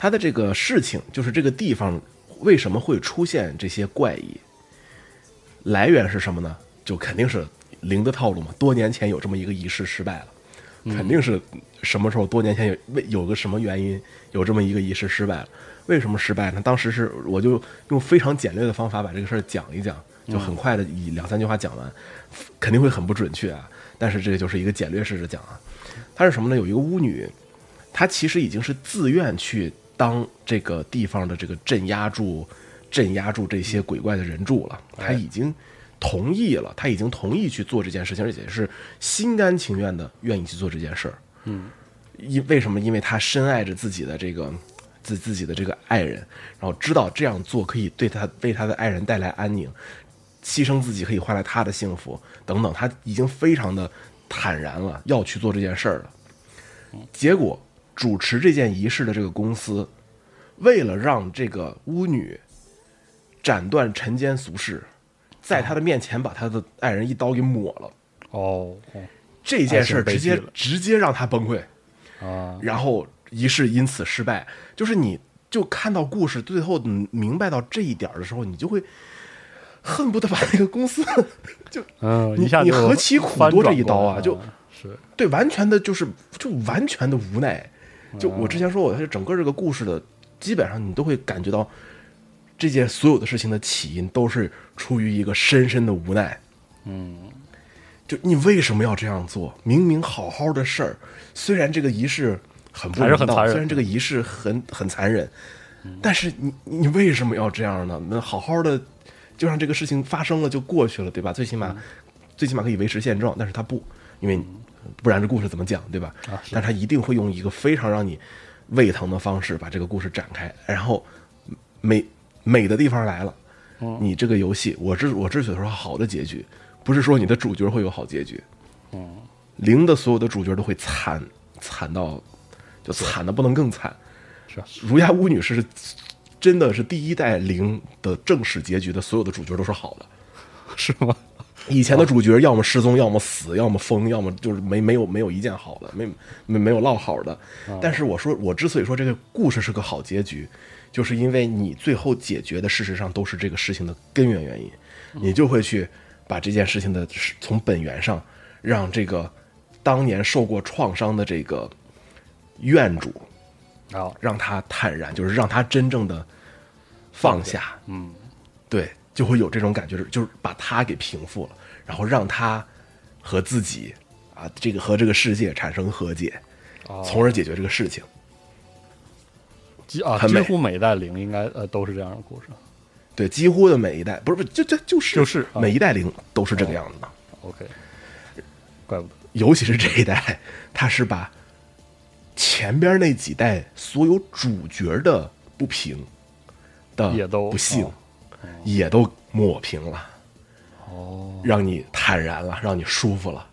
它的这个事情就是这个地方为什么会出现这些怪异，来源是什么呢？就肯定是零的套路嘛。多年前有这么一个仪式失败了，肯定是什么时候？多年前有为有个什么原因有这么一个仪式失败了？为什么失败呢？当时是我就用非常简略的方法把这个事儿讲一讲，就很快的以两三句话讲完，肯定会很不准确啊。但是这个就是一个简略式的讲啊。它是什么呢？有一个巫女，她其实已经是自愿去当这个地方的这个镇压住、镇压住这些鬼怪的人住了。他已经同意了，他已经同意去做这件事情，而且是心甘情愿的愿意去做这件事儿。嗯，因为什么？因为他深爱着自己的这个自自己的这个爱人，然后知道这样做可以对他为他的爱人带来安宁，牺牲自己可以换来他的幸福等等，他已经非常的坦然了，要去做这件事儿了。结果主持这件仪式的这个公司，为了让这个巫女斩断尘间俗世，在他的面前把他的爱人一刀给抹了，哦哦这件事儿直接直接让他崩溃。啊，然后仪式因此失败。就是你就看到故事最后明白到这一点的时候，你就会恨不得把那个公司 [laughs] 就嗯，你你何其苦翻多这一刀啊！就是对，完全的就是就完全的无奈。就我之前说过，它整个这个故事的基本上你都会感觉到这件所有的事情的起因都是出于一个深深的无奈。嗯，就你为什么要这样做？明明好好的事儿，虽然这个仪式很不很虽然这个仪式很很残忍，但是你你为什么要这样呢？那好好的就让这个事情发生了就过去了，对吧？最起码、最起码可以维持现状，但是他不，因为不然这故事怎么讲，对吧？但他一定会用一个非常让你胃疼的方式把这个故事展开，然后美美的地方来了。嗯你这个游戏，我之我之所以说好的结局，不是说你的主角会有好结局，嗯，零的所有的主角都会惨惨到，就惨的不能更惨。是吧儒雅巫女是真的是第一代零的正史结局的所有的主角都是好的，[laughs] 是吗？以前的主角要么失踪，要么死，要么疯，要么就是没没有没有一件好的，没没没有落好的。但是我说，我之所以说这个故事是个好结局，就是因为你最后解决的事实上都是这个事情的根源原因，你就会去把这件事情的从本源上，让这个当年受过创伤的这个院主，啊，让他坦然，就是让他真正的放下，嗯，对，就会有这种感觉，就是把他给平复了，然后让他和自己啊，这个和这个世界产生和解，哦从而解决这个事情。几啊，几乎每一代零应该呃都是这样的故事。对，几乎的每一代，不是不是，就这就是就是啊每一代零都是这个样子的。OK，怪不得。尤其是这一代，他是把前边那几代所有主角的不平的也都不幸哦也都抹平了，哦，让你坦然了，让你舒服了。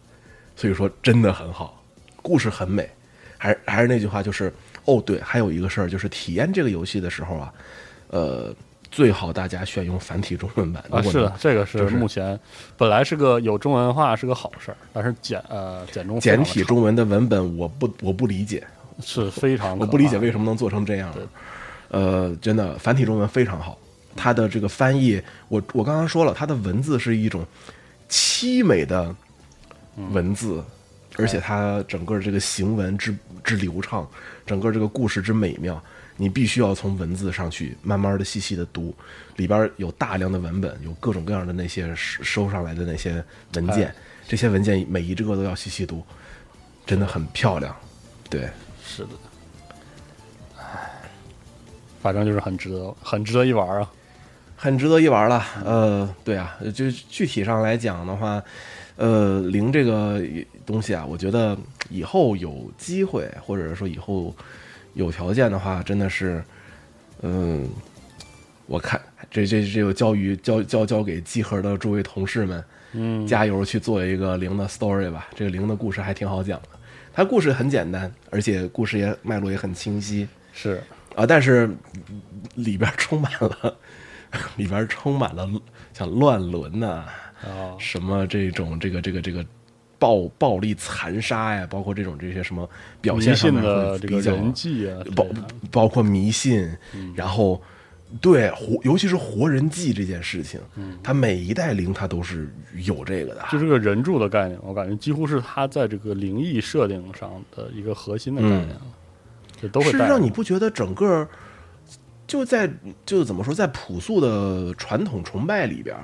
所以说真的很好，故事很美。还是还是那句话，就是哦，对，还有一个事儿，就是体验这个游戏的时候啊，呃，最好大家选用繁体中文版。啊，是的，这个是目前本来是个有中文化是个好事儿，但是简呃简中简体中文的文本，我不我不理解，是非常我不理解为什么能做成这样。呃，真的繁体中文非常好，它的这个翻译，我我刚刚说了，它的文字是一种凄美的文字，而且它整个这个行文之之流畅，整个这个故事之美妙，你必须要从文字上去慢慢的细细的读，里边有大量的文本，有各种各样的那些收收上来的那些文件哎，这些文件每一个都要细细读，真的很漂亮，对。是的，唉，反正就是很值得，很值得一玩啊。很值得一玩了。呃，对啊，就具体上来讲的话，呃，零这个东西啊，我觉得以后有机会，或者说以后有条件的话，真的是，嗯，我看这这这就交于交交交给集合的诸位同事们，嗯，加油去做一个零的 story 吧。这个零的故事还挺好讲的，它故事很简单，而且故事也脉络也很清晰。是啊，但是里边充满了，[laughs] 里边充满了像乱伦呐、啊，什么这种这个这个这个暴暴力残杀呀，包括这种这些什么表现上面的这个会比较人际啊包，包括迷信，嗯然后对活，尤其是活人祭这件事情，它每一代灵它都是有这个的，就是个人柱的概念，我感觉几乎是它在这个灵异设定上的一个核心的概念了，这都实上，你不觉得整个就在就怎么说，在朴素的传统崇拜里边，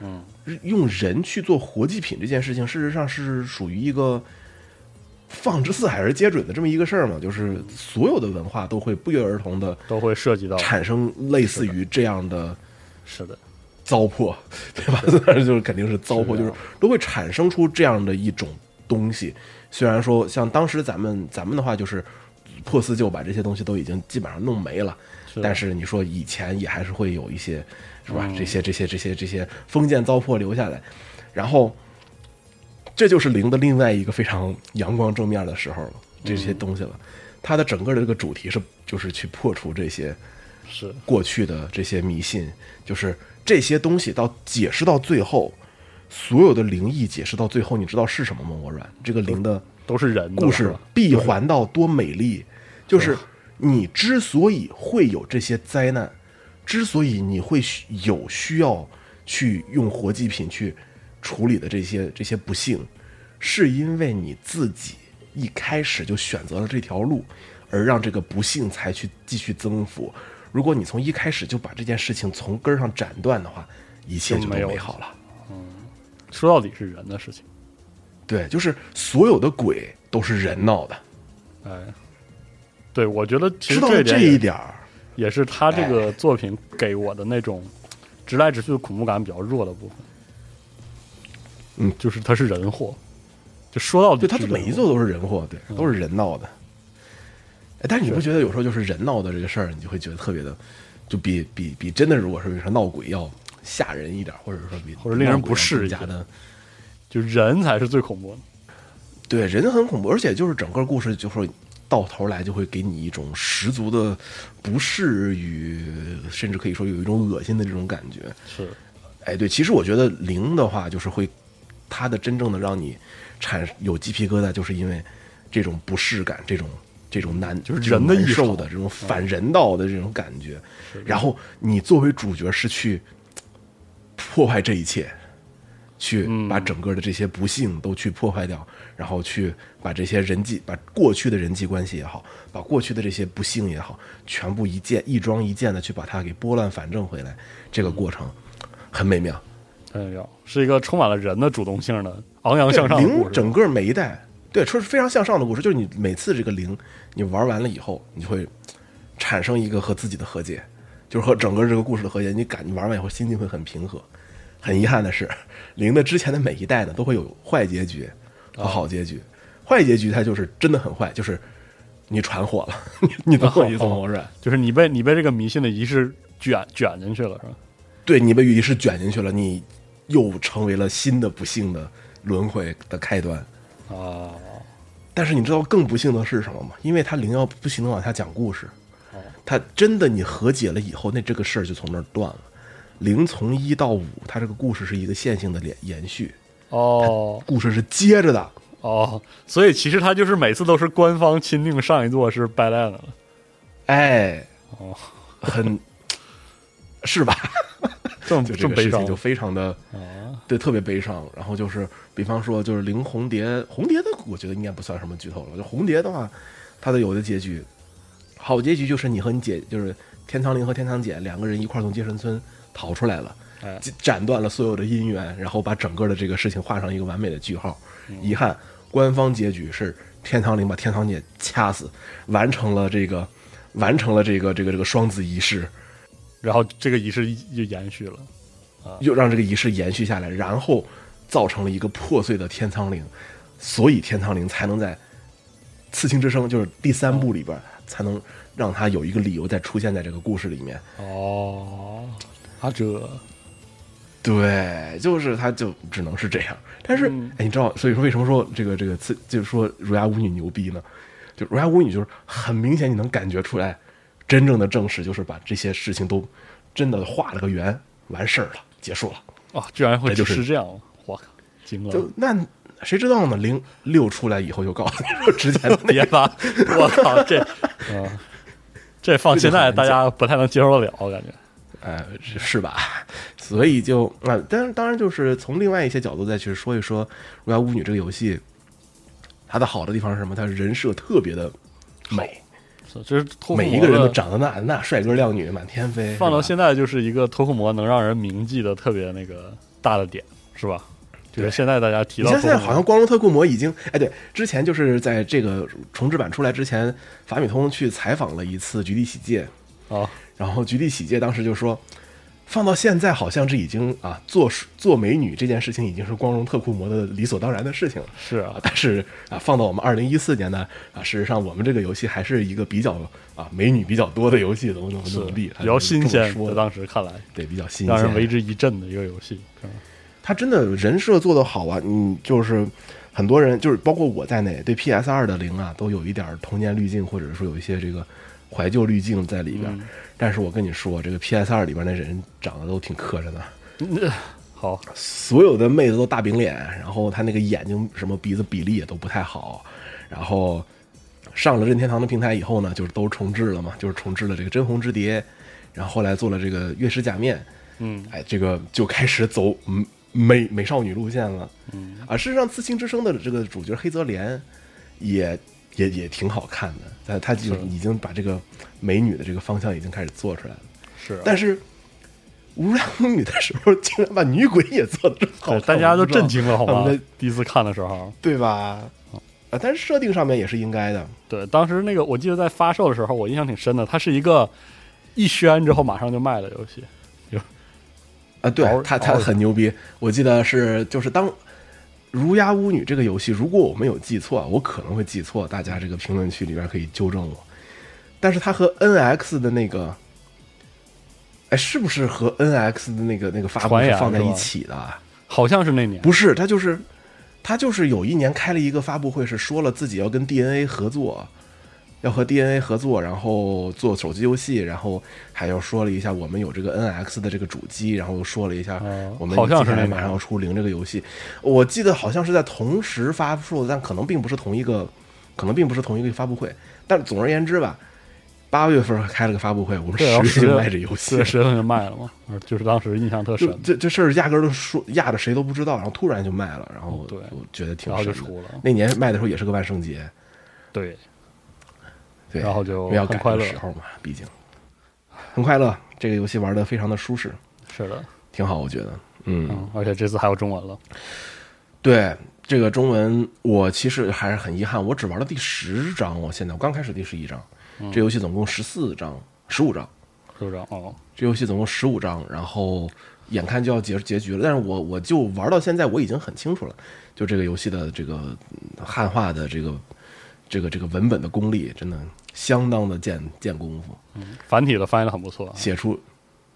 嗯，用人去做活祭品这件事情，事实上是属于一个放之四海而皆准的这么一个事儿嘛，就是所有的文化都会不约而同的都会涉及到，产生类似于这样的是的，糟粕，对吧？当然就是肯定是糟粕，就是都会产生出这样的一种东西。虽然说像当时咱们咱们的话，就是破四旧把这些东西都已经基本上弄没了，是但是你说以前也还是会有一些，是吧？嗯这些这些这些这些封建糟粕留下来，然后这就是零的另外一个非常阳光正面的时候了，这些东西了。它的整个的这个主题是就是去破除这些是。过去的这些迷信，就是这些东西到解释到最后，所有的灵异解释到最后，你知道是什么吗？我软这个灵的都是人的故事闭环到多美丽，就是你之所以会有这些灾难，之所以你会有需要去用活祭品去处理的这些这些不幸，是因为你自己一开始就选择了这条路，而让这个不幸才去继续增幅。如果你从一开始就把这件事情从根儿上斩断的话，一切就都美好了。嗯说到底是人的事情，对，就是所有的鬼都是人闹的，哎，对，我觉得其实这这一点儿，也是他这个作品给我的那种直来直去的恐怖感比较弱的部分。嗯，就是他是人祸，就说到底对，他每一座都是人祸，对，都是人闹的。哎，但是你不觉得有时候就是人闹的这个事儿，你就会觉得特别的，就比比比真的如果是比如说闹鬼要吓人一点，或者说比或者令人不适一些更加的，就人才是最恐怖的。对，人很恐怖，而且就是整个故事就会到头来就会给你一种十足的不适与，甚至可以说有一种恶心的这种感觉。是，哎，对，其实我觉得零的话，就是会它的真正的让你产有鸡皮疙瘩，就是因为这种不适感，这种这种难，就是人的受的这种反人道的这种感觉。然后你作为主角是去破坏这一切，去把整个的这些不幸都去破坏掉，然后去把这些人际，把过去的人际关系也好，把过去的这些不幸也好，全部一件一桩一件的去把它给拨乱反正回来，这个过程很美妙。哎呀，是一个充满了人的主动性的昂扬向上的故事。零整个每一代，对，说是非常向上的故事，就是你每次这个零你玩完了以后，你就会产生一个和自己的和解，就是和整个这个故事的和解。你感你玩完以后心情会很平和。很遗憾的是，零的之前的每一代呢都会有坏结局，和好结局。坏结局它就是真的很坏，就是你传火了，[laughs] 你你懂我意思吗？哦我说，就是你被你被这个迷信的仪式卷卷进去了，是吧？对你被仪式卷进去了，你又成为了新的不幸的轮回的开端。啊，但是你知道更不幸的是什么吗？因为他灵药不停的往下讲故事，他真的你和解了以后，那这个事儿就从那儿断了。零从一到五，它这个故事是一个线性的连延续，哦故事是接着的。哦，所以其实他就是每次都是官方钦定上一座是 bad end 了。哎，哦，很是吧？[laughs] 这么就这这么悲伤就非常的啊对，特别悲伤。然后就是，比方说，就是林红蝶，红蝶的，我觉得应该不算什么剧透了。就红蝶的话，它的有的结局，好结局就是你和你姐，就是天堂灵和天堂姐两个人一块从接神村逃出来了，哎斩斩断了所有的姻缘，然后把整个的这个事情画上一个完美的句号。遗憾，官方结局是天堂灵把天堂姐掐死，完成了这个，完成了这个这个这个双子仪式。然后这个仪式又延续了。又让这个仪式延续下来，然后造成了一个破碎的天苍灵，所以天苍灵才能在《刺青之声》就是第三部里边，才能让他有一个理由再出现在这个故事里面。哦，啊这对，就是他就只能是这样。但是，嗯哎，你知道，所以说为什么说这个这个次，就是说儒牙舞女牛逼呢？就儒牙舞女就是很明显，你能感觉出来，真正的正史就是把这些事情都真的画了个圆，完事儿了，结束了。啊，居然会就是是这样，我靠，惊了！就那谁知道呢？零六出来以后就告诉你说之前的别发，我靠，这，[laughs] 嗯，这放现在大家不太能接受得了，我感觉。呃是是吧？[laughs] 所以就啊，但是当然就是从另外一些角度再去说一说《荣耀巫女》这个游戏，它的好的地方是什么？它人设特别的美，就是每一个人都长得那那帅哥靓女满天飞，放到现在就是一个脱裤魔能让人铭记的特别那个大的点，是吧？就是现在大家提到现在好像光荣特库摩已经，哎，对，之前就是在这个重置版出来之前，法米通去采访了一次菊地喜界，啊，然后菊地喜介当时就说，放到现在好像这已经啊，做做美女这件事情已经是光荣特库摩的理所当然的事情了。是啊啊，，但是啊，放到我们二零一四年呢，啊，事实上我们这个游戏还是一个比较啊美女比较多的游戏，怎么怎么是怎么地，比较新鲜，在说当时看来，对比较新鲜，让人为之一振的一个游戏。他真的人设做得好啊，嗯，就是很多人，就是包括我在内，对 PS 二的零啊，都有一点童年滤镜，或者说有一些这个怀旧滤镜在里边。嗯但是我跟你说，这个 PS 二里边那人长得都挺磕碜的，好，所有的妹子都大饼脸，然后她那个眼睛什么鼻子比例也都不太好，然后上了任天堂的平台以后呢，就是都重置了嘛，就是重置了这个真红之蝶，然后后来做了这个月食假面，嗯，哎，这个就开始走嗯美美少女路线了。嗯。啊，事实上，《刺青之声》的这个主角黑泽莲也也也挺好看的，但他就是已经把这个美女的这个方向已经开始做出来了。是啊，但是无良女的时候，竟然把女鬼也做的这么好，大家都震惊了，好吗他们的？第一次看的时候，对吧？啊，但是设定上面也是应该的。对，当时那个我记得在发售的时候，我印象挺深的，它是一个一宣之后马上就卖的游戏。啊，对嗷他他很牛逼。我记得是就是当《儒鸦巫女》这个游戏，如果我没有记错啊，我可能会记错，大家这个评论区里边可以纠正我。但是它和 NX 的那个，哎，是不是和 NX 的那个那个发布传言是放在一起的啊？好像是那年，不是，他就是他就是有一年开了一个发布会，是说了自己要跟 DNA 合作，要和 DNA 合作，然后做手机游戏，然后还要说了一下我们有这个 NX 的这个主机，然后又说了一下哦我们好像是接下来马上要出零这个游戏。我记得好像是在同时发售，但可能并不是同一个，可能并不是同一个发布会。但总而言之吧，八月份开了个发布会，我们十月就卖这游戏十月份就卖了嘛，就是当时印象特深，这这事儿压根儿都说压着谁都不知道，然后突然就卖了，然后对我觉得挺神的。出了，那年卖的时候也是个万圣节，对，对，然后就因为要赶很快乐的时候嘛，毕竟很快乐。这个游戏玩的非常的舒适，是的，挺好，我觉得。嗯，嗯，而且这次还有中文了，对这个中文，我其实还是很遗憾，我只玩了第十章。我现在我刚开始第十一章，嗯这游戏总共十四章、十五章，十五章哦，这游戏总共十五章，然后眼看就要结结局了，但是我我就玩到现在，我已经很清楚了，就这个游戏的这个嗯汉化的这个这个这个文本的功力，真的相当的见见功夫，繁体的翻译的很不错啊。写出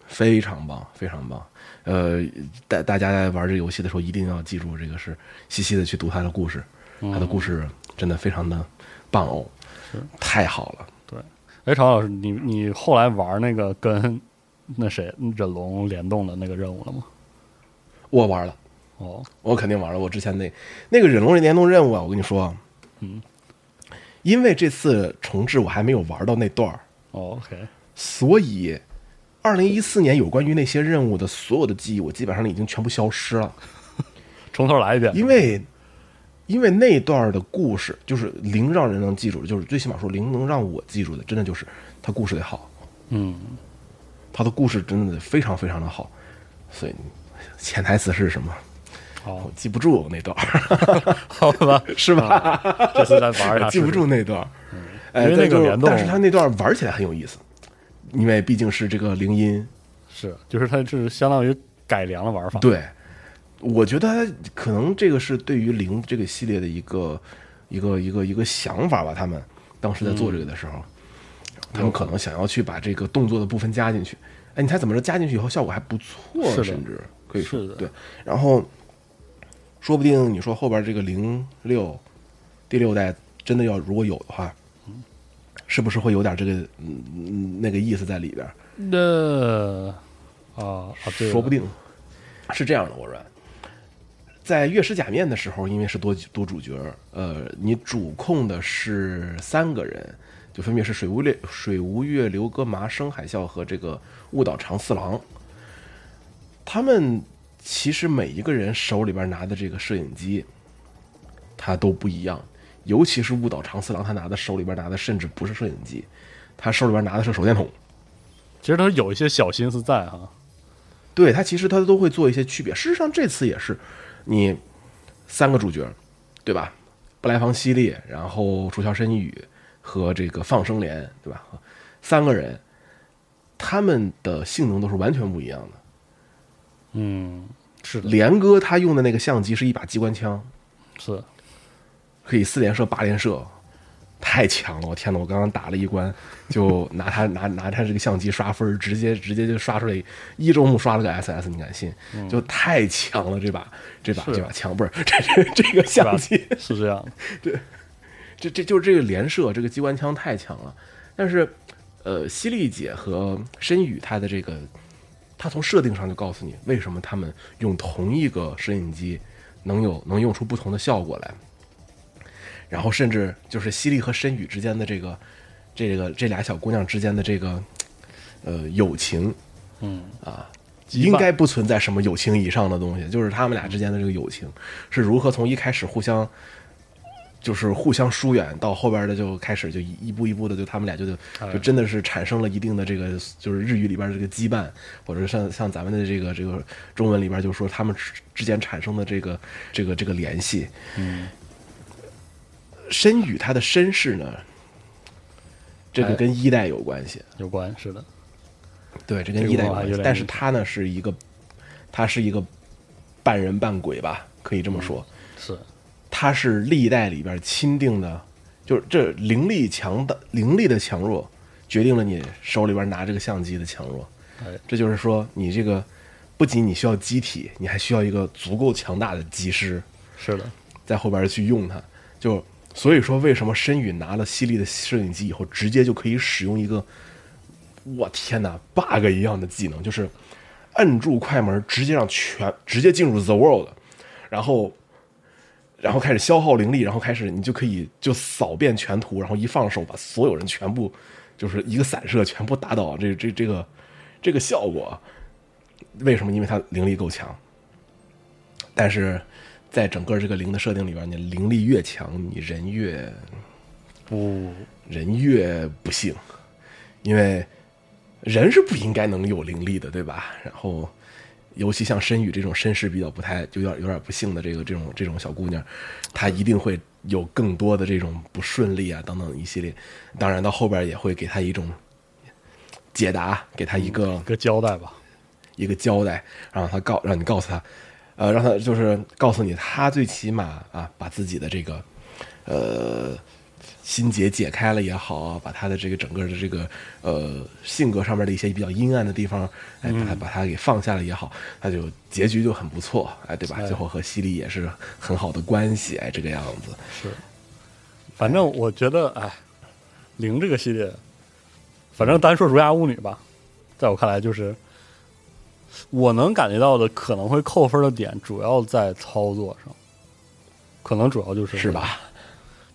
非常棒，非常棒。呃，大大家在玩这个游戏的时候，一定要记住，这个是细细的去读他的故事，他的故事真的非常的棒哦，太好了。对，哎，常老师，你你后来玩那个跟那谁忍龙联动的那个任务了吗？我玩了。哦，我肯定玩了。我之前那那个忍龙联动任务啊，我跟你说，嗯，因为这次重置我还没有玩到那段儿，哦，OK，所以二零一四年有关于那些任务的所有的记忆，我基本上已经全部消失了。[laughs] 从头来一遍。因为因为那段的故事，就是零让人能记住的，就是最起码说零能让我记住的，真的就是他故事得好，嗯，他的故事真的非常非常的好，所以潜台词是什么？好我，记不住那段儿，[laughs] 好吧，是吧？这次再玩一下，记不住那段因为那个联动但是他那段玩起来很有意思，因为毕竟是这个铃音，是，就是它是相当于改良了玩法。，对，我觉得他可能这个是对于零这个系列的一个一个一个一个想法吧。他们当时在做这个的时候，他们可能想要去把这个动作的部分加进去。哎，你猜怎么着？加进去以后效果还不错，甚至可以说对。然后说不定你说后边这个零六第六代真的要如果有的话，是不是会有点这个嗯嗯那个意思在里边？那啊啊，对，说不定是这样的。我说，在月食假面的时候，因为是多多主角，呃，你主控的是三个人，就分别是水无月、水无月、刘哥麻、生海啸和这个雾岛长四郎。他们其实每一个人手里边拿的这个摄影机，它都不一样。尤其是雾岛长次郎，他拿的手里边拿的甚至不是摄影机，他手里边拿的是手电筒。其实他有一些小心思在哈。对他其实他都会做一些区别。事实上这次也是，你三个主角，对吧？布莱房西利，然后楚乔申宇和这个放生莲，对吧？三个人，他们的性能都是完全不一样的。嗯，是的，连哥他用的那个相机是一把机关枪，是可以四连射、八连射，太强了！我天呐，我刚刚打了一关，就拿他拿拿他这个相机刷分，直接直接就刷出来一周目刷了个 SS，你敢信？就太强了！这把这把这把枪不是这这这个相机，是这样的。这这就是这个连射，这个机关枪太强了。但是，呃，犀利姐和申宇他的这个，他从设定上就告诉你为什么他们用同一个摄影机能有能用出不同的效果来。然后甚至就是犀利和申宇之间的这个，这个这俩小姑娘之间的这个，呃，友情嗯啊，应该不存在什么友情以上的东西，就是他们俩之间的这个友情是如何从一开始互相，就是互相疏远，到后边的就开始就一一步一步的，就他们俩就就哎就真的是产生了一定的这个，就是日语里边的这个羁绊，或者像像咱们的这个这个中文里边就说他们之之间产生的这个这个这个联系。嗯，申宇他的身世呢，这个哎跟一代有关系。有关是的。对，这跟一代有关系但是他呢是一个，他是一个半人半鬼吧，可以这么说。是他是历代里边钦定的，就是这灵力强的灵力的强弱，决定了你手里边拿这个相机的强弱。哎，这就是说，你这个不仅你需要机体，你还需要一个足够强大的机师，是的，在后边去用它。就所以说，为什么申宇拿了犀利的摄影机以后，直接就可以使用一个，我天哪，bug 一样的技能，就是摁住快门，直接让全直接进入 the world，然后然后开始消耗灵力，然后开始你就可以就扫遍全图，然后一放手把所有人全部就是一个散射全部打倒，这这这个这个效果，为什么？因为它灵力够强，但是在整个这个灵的设定里边，你灵力越强，你人越不人越不幸，因为人是不应该能有灵力的，对吧？然后，尤其像申宇这种身世比较不太，就有点有点不幸的这个这种这种小姑娘，她一定会有更多的这种不顺利啊等等一系列。当然，到后边也会给她一种解答，给她一个、一个交代吧。一个交代，让她告让你告诉她，呃，让她就是告诉你，她最起码啊，把自己的这个呃心结解开了也好，把他的这个整个的这个呃性格上面的一些比较阴暗的地方，哎，把他把他给放下了也好，他就结局就很不错，哎，对吧？哎最后和西里也是很好的关系，哎，这个样子，是，反正我觉得，哎，零这个系列，反正单说《儒雅巫女》吧，在我看来，就是我能感觉到的可能会扣分的点，主要在操作上，可能主要就是是？吧？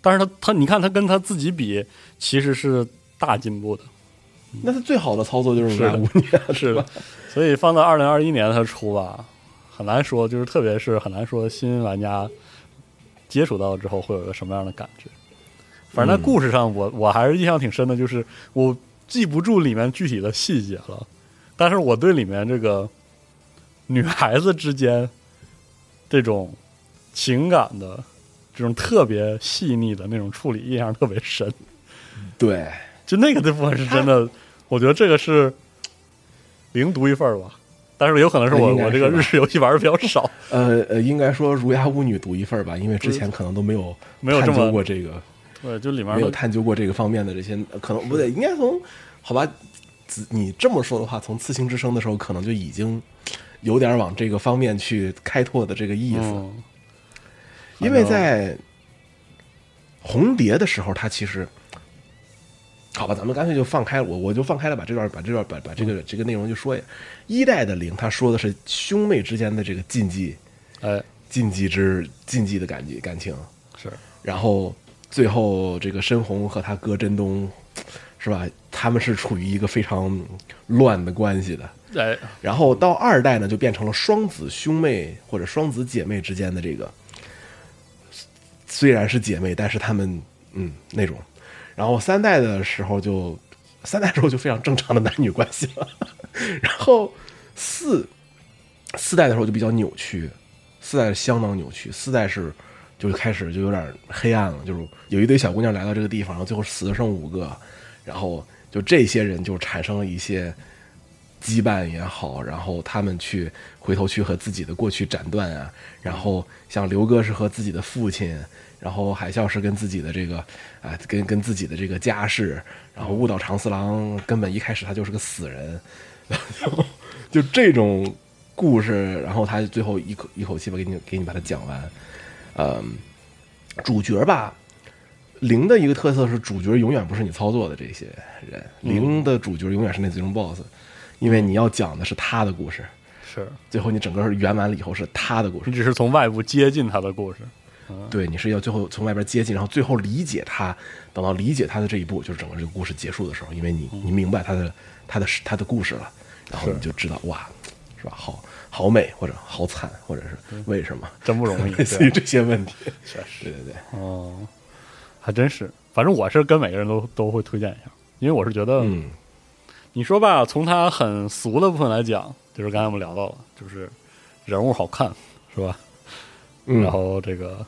但是他他，你看他跟他自己比，其实是大进步的，那他最好的操作就是五年，[laughs] 是的。所以放到二零二一年他出吧，很难说，就是特别是很难说新玩家接触到之后会有个什么样的感觉。反正在故事上我，我还是印象挺深的，就是我记不住里面具体的细节了，但是我对里面这个女孩子之间这种情感的这种特别细腻的那种处理印象特别深。对，就那个这部分是真的，[laughs] 我觉得这个是零独一份儿吧。但是有可能是我是我这个日式游戏玩的比较少，呃呃，应该说儒雅巫女独一份儿吧，因为之前可能都没有探没有这么究过这个。对，就里面没有探究过这个方面的这些，呃可能不对，应该从好吧，子你这么说的话，从刺青之声的时候，可能就已经有点往这个方面去开拓的这个意思，嗯，因为在红蝶的时候，他其实。好吧，咱们干脆就放开我，我就放开了，把这段把这段把把这个这个内容就说一下。一代的零，他说的是兄妹之间的这个禁忌，哎，禁忌之禁忌的感觉感情，是然后最后这个申红和他哥真东，是吧？他们是处于一个非常乱的关系的。哎，然后到二代呢，就变成了双子兄妹或者双子姐妹之间的这个，虽然是姐妹，但是她们嗯那种。然后三代的时候就，三代时候就非常正常的男女关系了。然后四四代的时候就比较扭曲，四代相当扭曲，四代是就开始就有点黑暗了，就是有一堆小姑娘来到这个地方，然后最后死的剩五个，然后就这些人就产生了一些羁绊也好，然后他们去回头去和自己的过去斩断啊，然后像刘哥是和自己的父亲，然后海啸是跟自己的这个啊、跟跟自己的这个家世，然后误导长四郎根本一开始他就是个死人，[laughs] 就这种故事，然后他最后一口一口气把给你给你把它讲完，嗯，主角吧。零的一个特色是主角永远不是你操作的这些人，零的主角永远是那最终 BOSS，因为你要讲的是他的故事，是最后你整个圆满了以后是他的故事。你，只是从外部接近他的故事，对，你是要最后从外边接近，然后最后理解他，等到理解他的这一步，就是整个这个故事结束的时候，因为你你明白他的他的他的故事了，然后你就知道哇，是吧？好好美或者好惨，或者是为什么，真不容易类似于这些问题，确实。对对对，哦，还真是。反正我是跟每个人都都会推荐一下，因为我是觉得，嗯，你说吧，从他很俗的部分来讲，就是刚才我们聊到了，就是人物好看，是吧？嗯然后这个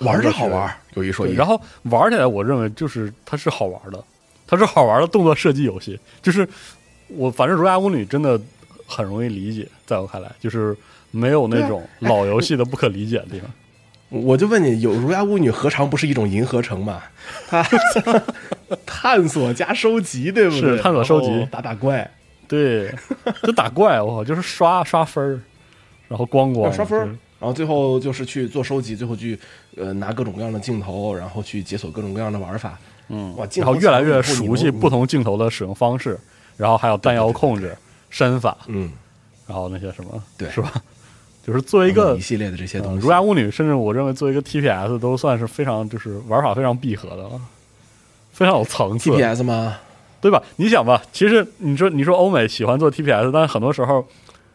玩着好玩，有一说一，然后玩起来，我认为就是它是好玩的，它是好玩的动作射击游戏。就是我反正《儒雅巫女》真的很容易理解，在我看来，就是没有那种老游戏的不可理解的地方。[laughs] 我就问你，有儒雅巫女何尝不是一种银河城嘛？它 [laughs] 探索加收集，对不对？是探索收集打打怪，对，[laughs] 就打怪，我靠，就是刷刷分儿，然后光光刷分儿，然后最后就是去做收集，最后去呃拿各种各样的镜头，然后去解锁各种各样的玩法。嗯哇，然后越来越熟悉不同镜头的使用方式，然后还有弹药控制、身法，嗯，然后那些什么，对是吧？就是作为一个一系列的这些呃东西。儒雅巫女，甚至我认为作为一个 TPS 都算是非常就是玩法非常闭合的了，非常有层次 TPS 吗？对吧？你想吧，其实你说你说欧美喜欢做 TPS，但是很多时候，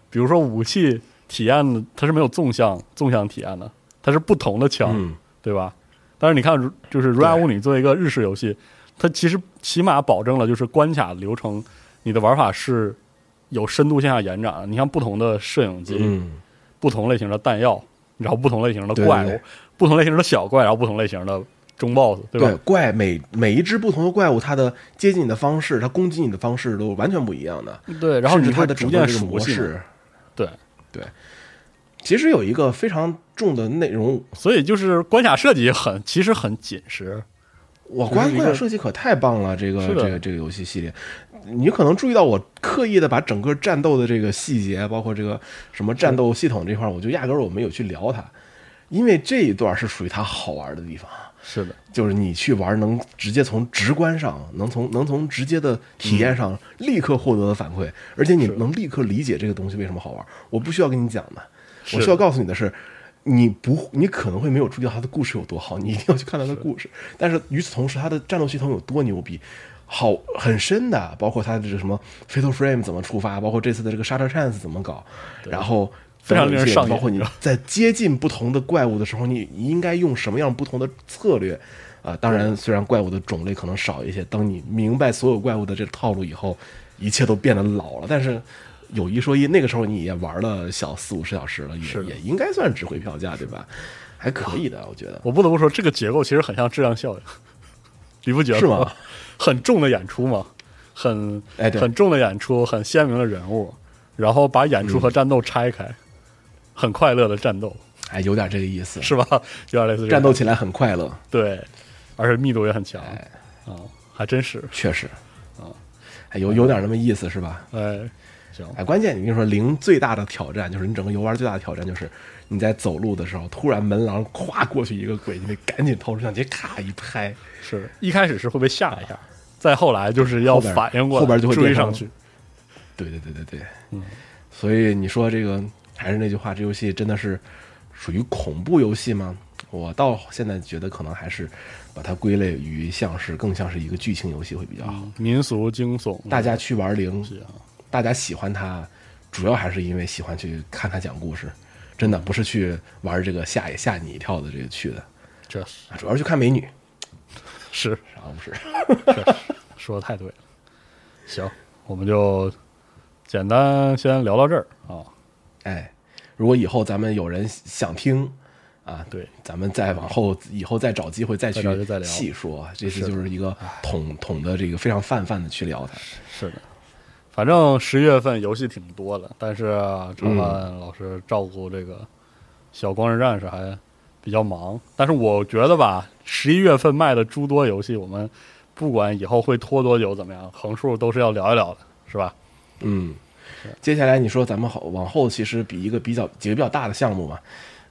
比如说武器体验的，它是没有纵向纵向体验的，它是不同的枪，嗯，对吧？但是你看，如就是《儒雅巫女》作为一个日式游戏，它其实起码保证了就是关卡流程，你的玩法是有深度向下延展的。你像不同的摄影机，嗯，不同类型的弹药，然后不同类型的怪物，不同类型的小怪，然后不同类型的中 boss，对吧？对怪每每一只不同的怪物，它的接近你的方式，它攻击你的方式都完全不一样的。对，然后你会逐它的整个这个渐熟悉嘛，模式，对，其实有一个非常重的内容，所以就是关卡设计很其实很紧实，我关关卡设计可太棒了，这个这个这个游戏系列，你可能注意到我刻意的把整个战斗的这个细节，包括这个什么战斗系统这块，我就压根儿我没有去聊它，因为这一段是属于它好玩的地方。是的，就是你去玩，能直接从直观上，能从能从直接的体验上立刻获得的反馈，而且你能立刻理解这个东西为什么好玩。我不需要跟你讲的，我需要告诉你的是，你不，你可能会没有注意到它的故事有多好，你一定要去看它的故事。但是与此同时，它的战斗系统有多牛逼，好很深的，包括它的这什么 Fatal Frame 怎么触发，包括这次的这个 Shutter Chance 怎么搞，然后。非常令人上瘾包括你在接近不同的怪物的时候，你你应该用什么样不同的策略？啊、当然，虽然怪物的种类可能少一些，当你明白所有怪物的这个套路以后，一切都变得老了。但是有一说一，那个时候你也玩了小四五十小时了，也是也应该算值回票价，对吧？还可以的，我觉得。我不得不说，这个结构其实很像质量效应，你不觉得是吗？[laughs] 很重的演出嘛，很哎对很重的演出，很鲜明的人物，然后把演出和战斗拆开，很快乐的战斗，哎，有点这个意思。是吧？有点类似战斗起来很快乐，对，而且密度也很强，哎。啊，还真是，确实。啊，哎有有点那么意思，是吧？哎，行，哎，关键你跟你说，零最大的挑战就是你整个游玩最大的挑战就是你在走路的时候，突然门廊咵过去一个鬼，你得赶紧掏出相机，咔一拍，是一开始是会被吓一下，再后来就是要反应过来，后边就会追上去，对对对对对，嗯，所以你说这个还是那句话，这游戏真的是属于恐怖游戏吗？我到现在觉得可能还是把它归类于像是更像是一个剧情游戏会比较好。民俗惊悚，大家去玩零，大家喜欢它，主要还是因为喜欢去看它讲故事，真的不是去玩这个吓也吓你一跳的这个去的，这是主要是去看美女，[laughs] 是啥不是。说的太对了。行，我们就简单先聊到这儿啊。哎，如果以后咱们有人想听啊，对，咱们再往后以后再找机会再去细说。这次是就是一个统统的这个非常泛泛的去聊它。是的，反正十一月份游戏挺多的，但是嗯陈范老师照顾这个小光之战士还比较忙。但是我觉得吧，十一月份卖的诸多游戏，我们不管以后会拖多久怎么样，横竖都是要聊一聊的，是吧？嗯，接下来你说咱们好往后其实比一个比较几个比较大的项目嘛，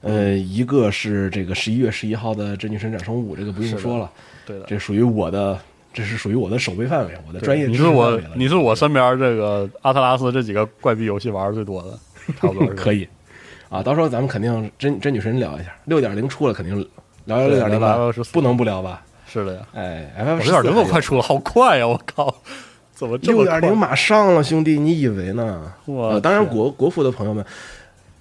呃，一个是这个十一月十一号的《真女神转生五》，这个不用说了，对的。这属于我的，这是属于我的守备范围，我的专业你是我你是我身边这个阿特拉斯这几个怪逼游戏玩的最多的，[laughs] 差不多可以。啊，到时候咱们肯定真真女神聊一下，六点零出了肯定聊聊六点零吧。不能不聊吧？是的呀。哎六点零都快出了，好快呀！我靠，六点零马上了，兄弟，你以为呢？我呃，当然国国服的朋友们，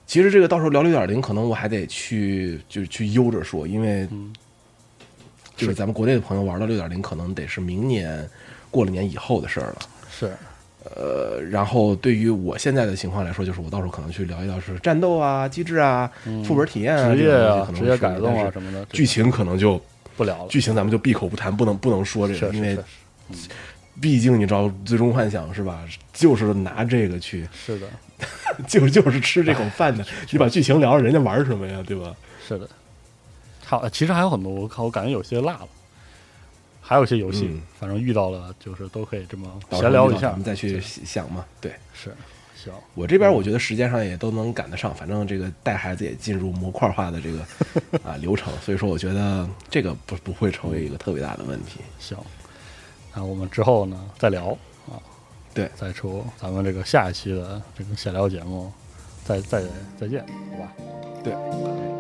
其实这个到时候聊六点零，可能我还得去就去悠着说，因为嗯就是咱们国内的朋友玩到六点零，可能得是明年过了年以后的事儿了。是呃，然后对于我现在的情况来说，就是我到时候可能去聊一聊是战斗啊、机制啊、副本体验啊、职业啊职业改动啊什么的，剧情可能就不聊了。剧情咱们就闭口不谈，不能不能说这个，因为是毕竟你知道《最终幻想》是吧？就是拿这个去，是的，[laughs] 就就是吃这口饭 [laughs] 的。你把剧情聊了，人家玩什么呀？对吧？是的。好，其实还有很多，我靠，我感觉有些落了，还有一些游戏，嗯反正遇到了，就是都可以这么闲聊一下遇到咱们。再去想嘛。对是，行，我这边，我觉得时间上也都能赶得上，反正这个带孩子也进入模块化的这个 [laughs] 啊流程，所以说我觉得这个不不会成为一个特别大的问题。行。那我们之后呢，再聊啊，对，再出咱们这个下一期的这个闲聊节目，再再再见，好吧？对。